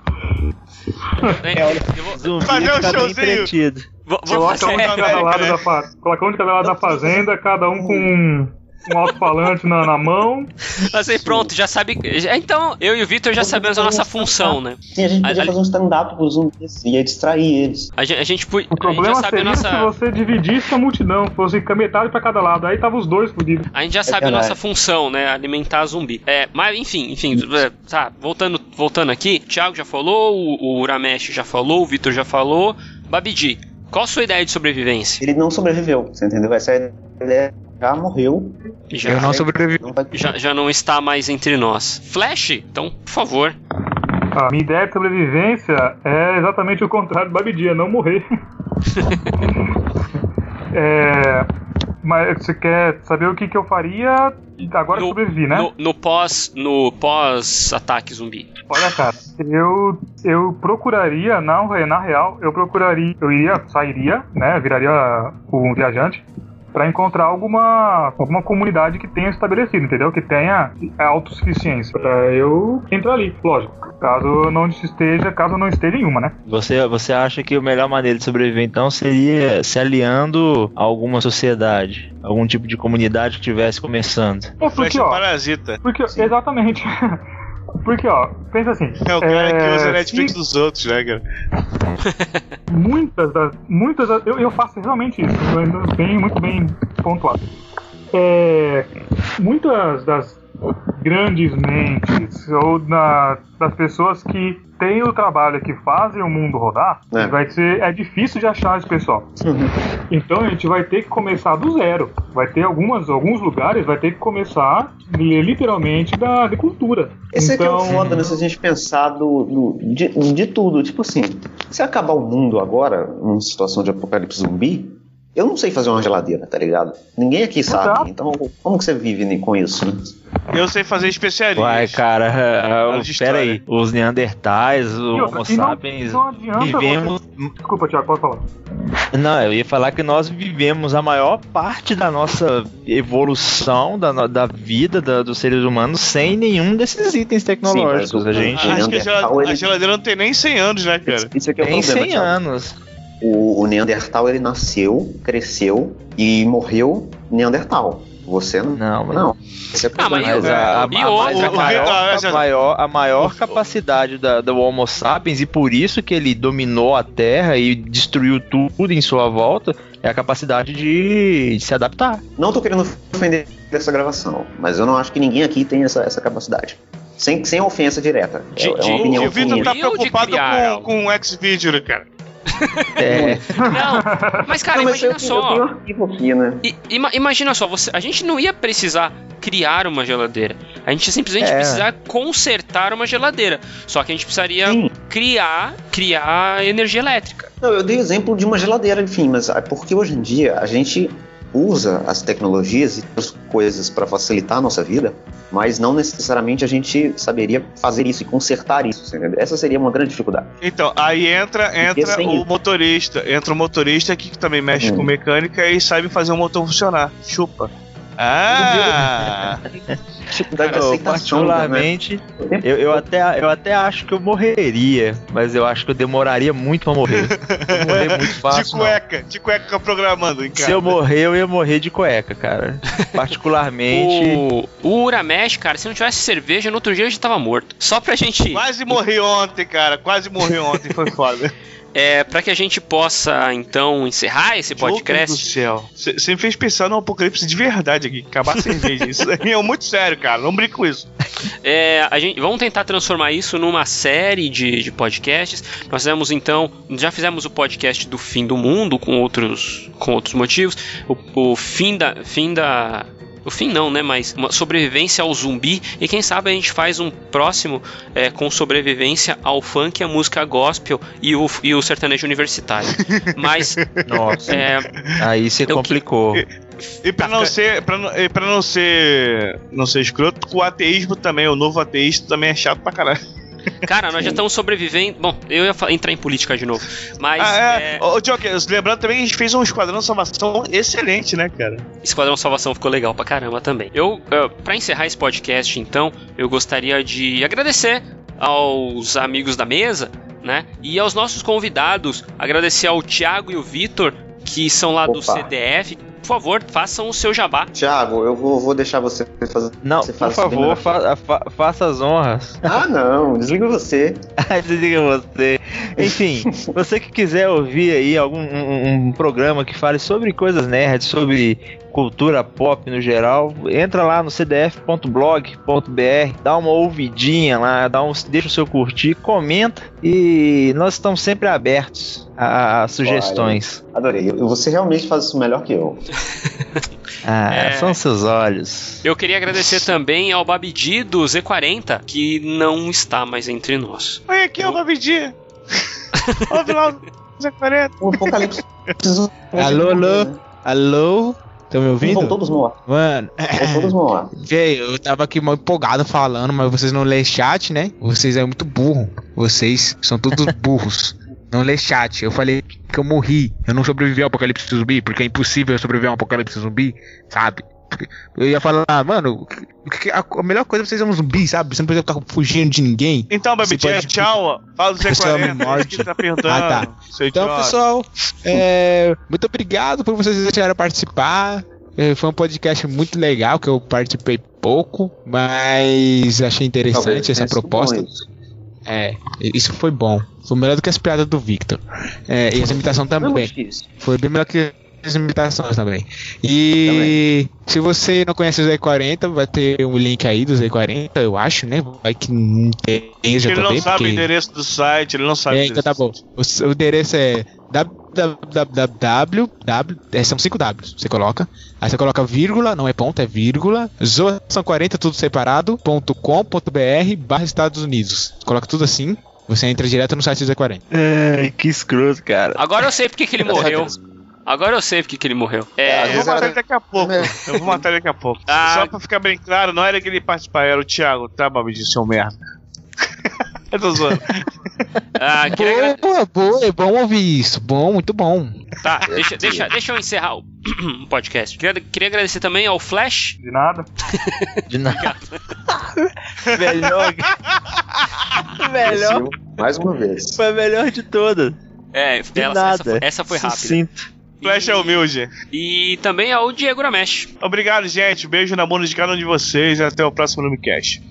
Vou, zumbi Fazer um showzinho. vou, vou Coloca um de cada lado da fa... Coloca um de cada lado da fazenda, cada um com um, alto-falante na, na mão. Assim, pronto, já sabe. então, eu e o Vitor já sabemos a nossa função, né? Sim, a gente podia A- a- fazer um stand-up pros zumbis. Ia distrair eles. A gente, a gente, O a gente já problema sabe a seria nossa. se você dividisse a multidão, fosse com a metade pra cada lado. Aí tava os dois fudidos. A gente já sabe a verdade. nossa função, né? Alimentar zumbi. É, mas enfim, enfim, é, tá, voltando, voltando aqui, o Thiago já falou, o, o Uramesh já falou, o Vitor já falou. Babidi, qual a sua ideia de sobrevivência? Ele não sobreviveu, você entendeu? Essa ideia já morreu. Já, Eu não vai... já, já não está mais entre nós. Flash, então, por favor. A minha ideia de sobrevivência é exatamente o contrário do Babidia, não morrer. é, mas você quer saber o que, que eu faria agora que eu sobrevivi, né? no, no pós. No pós-ataque zumbi. Olha, cara, eu, eu procuraria, não, na real, eu procuraria, eu iria, sairia, né, viraria um viajante, pra encontrar alguma, alguma comunidade que tenha estabelecido, entendeu? Que tenha autossuficiência. Pra eu entrar ali, lógico. Caso não esteja, caso não esteja em uma, né? Você, você acha que a melhor maneira de sobreviver então seria se aliando a alguma sociedade, algum tipo de comunidade que estivesse começando? É porque, ó, parasita. porque, exatamente. Porque, ó, pensa assim. É o cara que usa a Netflix dos outros, né, cara? muitas das. Muitas das, eu, eu faço realmente isso, bem, muito bem pontuado. É, muitas das grandes mentes ou na- das pessoas que têm o trabalho que fazem o mundo rodar, É. vai ser é difícil de achar esse pessoal. Então a gente vai ter que começar do zero. Vai ter algumas alguns lugares vai ter que começar li- literalmente da agricultura. Esse aqui é então, o foda, né? Se a gente pensar do, do- de, de tudo. Tipo assim, se acabar o mundo agora, numa situação de apocalipse zumbi, eu não sei fazer uma geladeira, tá ligado? Ninguém aqui sabe. Exato. Então, como que você vive com isso, né? Eu sei fazer especiarias. Uai, cara, Fala de pera aí. Os Neandertais, os Homo e não- sapiens, não adianta vivemos. Desculpa, Tiago, pode falar. Não, eu ia falar que nós vivemos a maior parte da nossa evolução, da, da vida da- dos seres humanos, sem nenhum desses itens tecnológicos. mas o- a gente Acho que a geladeira, ele- a geladeira não tem nem 100 anos, né, cara? Isso aqui é o tem problema, 100 Thiago. anos. O, o Neandertal ele nasceu, cresceu e morreu Neandertal. Você não. Não, mas- Não. Esse é Ah, mas. Mas a, a- E a- outra, mas a o- o- maior, a maior, a maior capacidade da, do Homo sapiens, e por isso que ele dominou a Terra e destruiu tudo em sua volta, é a capacidade de, de se adaptar. Não tô querendo ofender essa gravação, mas eu não acho que ninguém aqui tem essa, essa capacidade. Sem, sem ofensa direta. É, De- é de- uma opinião o Vitor tá de preocupado com, com o X-Video, né, cara? É, Não, mas cara, Não, mas imagina eu, só. eu aqui, né? I- ima- imagina só, você, a gente não ia precisar criar uma geladeira. A gente simplesmente É. precisar consertar uma geladeira. Só que a gente precisaria Sim. criar, criar energia elétrica. Não, eu dei exemplo de uma geladeira, enfim, mas é porque hoje em dia a gente usa as tecnologias e as coisas para facilitar a nossa vida, mas não necessariamente a gente saberia fazer isso e consertar isso. entendeu? Essa seria uma grande dificuldade. Então, aí entra, entra o isso- motorista. Entra o motorista que também mexe Hum. com mecânica e sabe fazer o motor funcionar. Chupa. Ah! De eu, né? particularmente, eu, eu, até, eu até acho que eu morreria, mas eu acho que eu demoraria muito pra morrer. Eu morrer muito de fácil. não. cueca, de cueca programando em casa. Se eu morrer, eu ia morrer de cueca, cara. Particularmente. O, o Uramesh, cara, se não tivesse cerveja, no outro dia eu já tava morto. Só pra gente. Quase morri ontem, cara. Quase morri ontem, foi foda. É, pra que a gente possa, então, encerrar esse Deus do podcast. céu. Você me fez pensar no apocalipse de verdade aqui. Acabar a cerveja. Isso é muito sério, cara. Não brinque com isso. É, a gente, vamos tentar transformar isso numa série de, de podcasts. Nós fizemos então, já fizemos o podcast do fim do mundo com outros, com outros motivos. O, o fim da, fim da, o fim não, né? Mas uma sobrevivência ao zumbi e quem sabe a gente faz um próximo é, com sobrevivência ao funk, a música gospel e o, e o sertanejo universitário. Mas Nossa, é, aí você eu que- complicou. E pra não ser, pra não, e pra não ser, não ser escroto, o ateísmo também, o novo ateísta também é chato pra caralho. Cara, nós já estamos sobrevivendo. Bom, eu ia entrar em política de novo, mas ah, é, é. Ô, Joker, lembrando também que a gente fez um Esquadrão de Salvação excelente, né, cara? Esquadrão Salvação ficou legal pra caramba também. Eu, uh, para encerrar esse podcast, então, eu gostaria de agradecer aos amigos da mesa, né? E aos nossos convidados, agradecer ao Thiago e o Vitor, que são lá do Opa. CDF. Por favor, façam o seu jabá. Tiago, eu vou, vou deixar você fazer. Não, você por favor, fa- fa- faça as honras. Ah, não, desliga você. Desliga você. Enfim, você que quiser ouvir aí algum um, um programa que fale sobre coisas nerds, sobre cultura pop no geral, entra lá no cdf.blog.br, dá uma ouvidinha lá, dá um, deixa o seu curtir, comenta e nós estamos sempre abertos a, a sugestões. Adorei. Eu- Você realmente faz isso melhor que eu. Ah, É. são seus olhos. Eu queria agradecer também ao Babidi do Z40, que não está mais entre nós. Olha aqui, ó, Babidi. Ouve lá o Zé 40. O apocalipse. Alô, alô? Alô? Estão me ouvindo? Vão todos mortos. Mano, Vão todos. Véi, eu tava aqui mal empolgado falando, mas vocês não lê chat, né? Vocês é muito burro. Vocês são todos burros. Não lê chat. Eu falei que eu morri. Eu não sobrevivi ao apocalipse zumbi, porque é impossível eu sobreviver a um apocalipse zumbi, sabe? Eu ia falar, ah, mano, a, a melhor coisa é vocês serem um zumbi, sabe? Você não precisa ficar fugindo de ninguém. Então, é pode- tchau. ó. Fala do Zé Pessoal, 40. morte. que tá perguntando. Ah, tá. Então, idiota. pessoal, é, muito obrigado por vocês deixarem participar. É, Foi um podcast muito legal, que eu participei pouco, mas achei interessante Talvez essa proposta. É, isso foi bom. Foi melhor do que as piadas do Victor. É, e essa imitação é também. Foi bem melhor que as imitações também. E se você não conhece o Z40, vai ter um link aí do Z40, eu acho, né? Vai que não tem, já Ele não bem, sabe o porque- endereço do site, ele não sabe. é, o então tá bom. O, o endereço é www. é, são cinco Ws. Você coloca. Aí você coloca vírgula, não é ponto, é vírgula. Zoa são 40, tudo separado. Ponto com, ponto br, barra Estados Unidos. Coloca tudo assim. Você entra direto no site do Z40. Ai, que escroto, cara. Agora eu sei porque que ele morreu. Agora eu sei porque que ele morreu. Às É, Eu vou matar era- ele daqui a pouco. É. Eu vou matar ele daqui a pouco. Ah. Só pra ficar bem claro, não era que ele participar, era o Thiago, tá, Babidi, seu merda. Eu tô zoando. ah, queria agra- Boa, boa, é bom ouvir isso. Bom, muito bom. Tá, deixa, deixa, deixa eu encerrar o podcast. Queria, queria agradecer também ao Flash. De nada. De nada. melhor. melhor. Mais uma vez. Foi a melhor de todas. É, De ela- nada. essa, foi, essa foi rápida. Sucinto. Flash é humilde. E também ao Diego Ramesh. Obrigado, gente. Beijo na bunda de cada um de vocês e até o próximo Lumicast.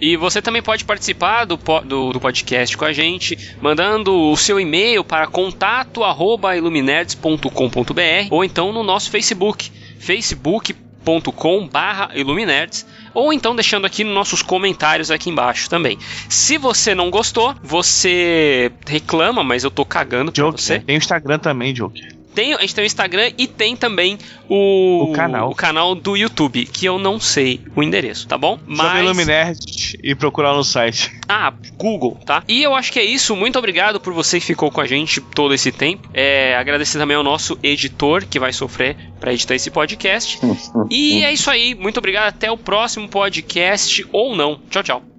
E você também pode participar do, do, do podcast com a gente, mandando o seu e-mail para contato@iluminerds.com.br ou então no nosso Facebook, facebook.com/iluminerds, ou então deixando aqui nos nossos comentários aqui embaixo também. Se você não gostou, você reclama, mas eu tô cagando pra você. Tem o Instagram também, Joker. Tem, a gente tem o Instagram e tem também o, O canal. o canal do YouTube, que eu não sei o endereço, tá bom? Sobre Luminerd e procurar no site. Ah, Google, tá? E eu acho que é isso. Muito obrigado por você que ficou com a gente todo esse tempo. É, agradecer também ao nosso editor que vai sofrer para editar esse podcast. E é isso aí. Muito obrigado. Até o próximo podcast ou não. Tchau, tchau.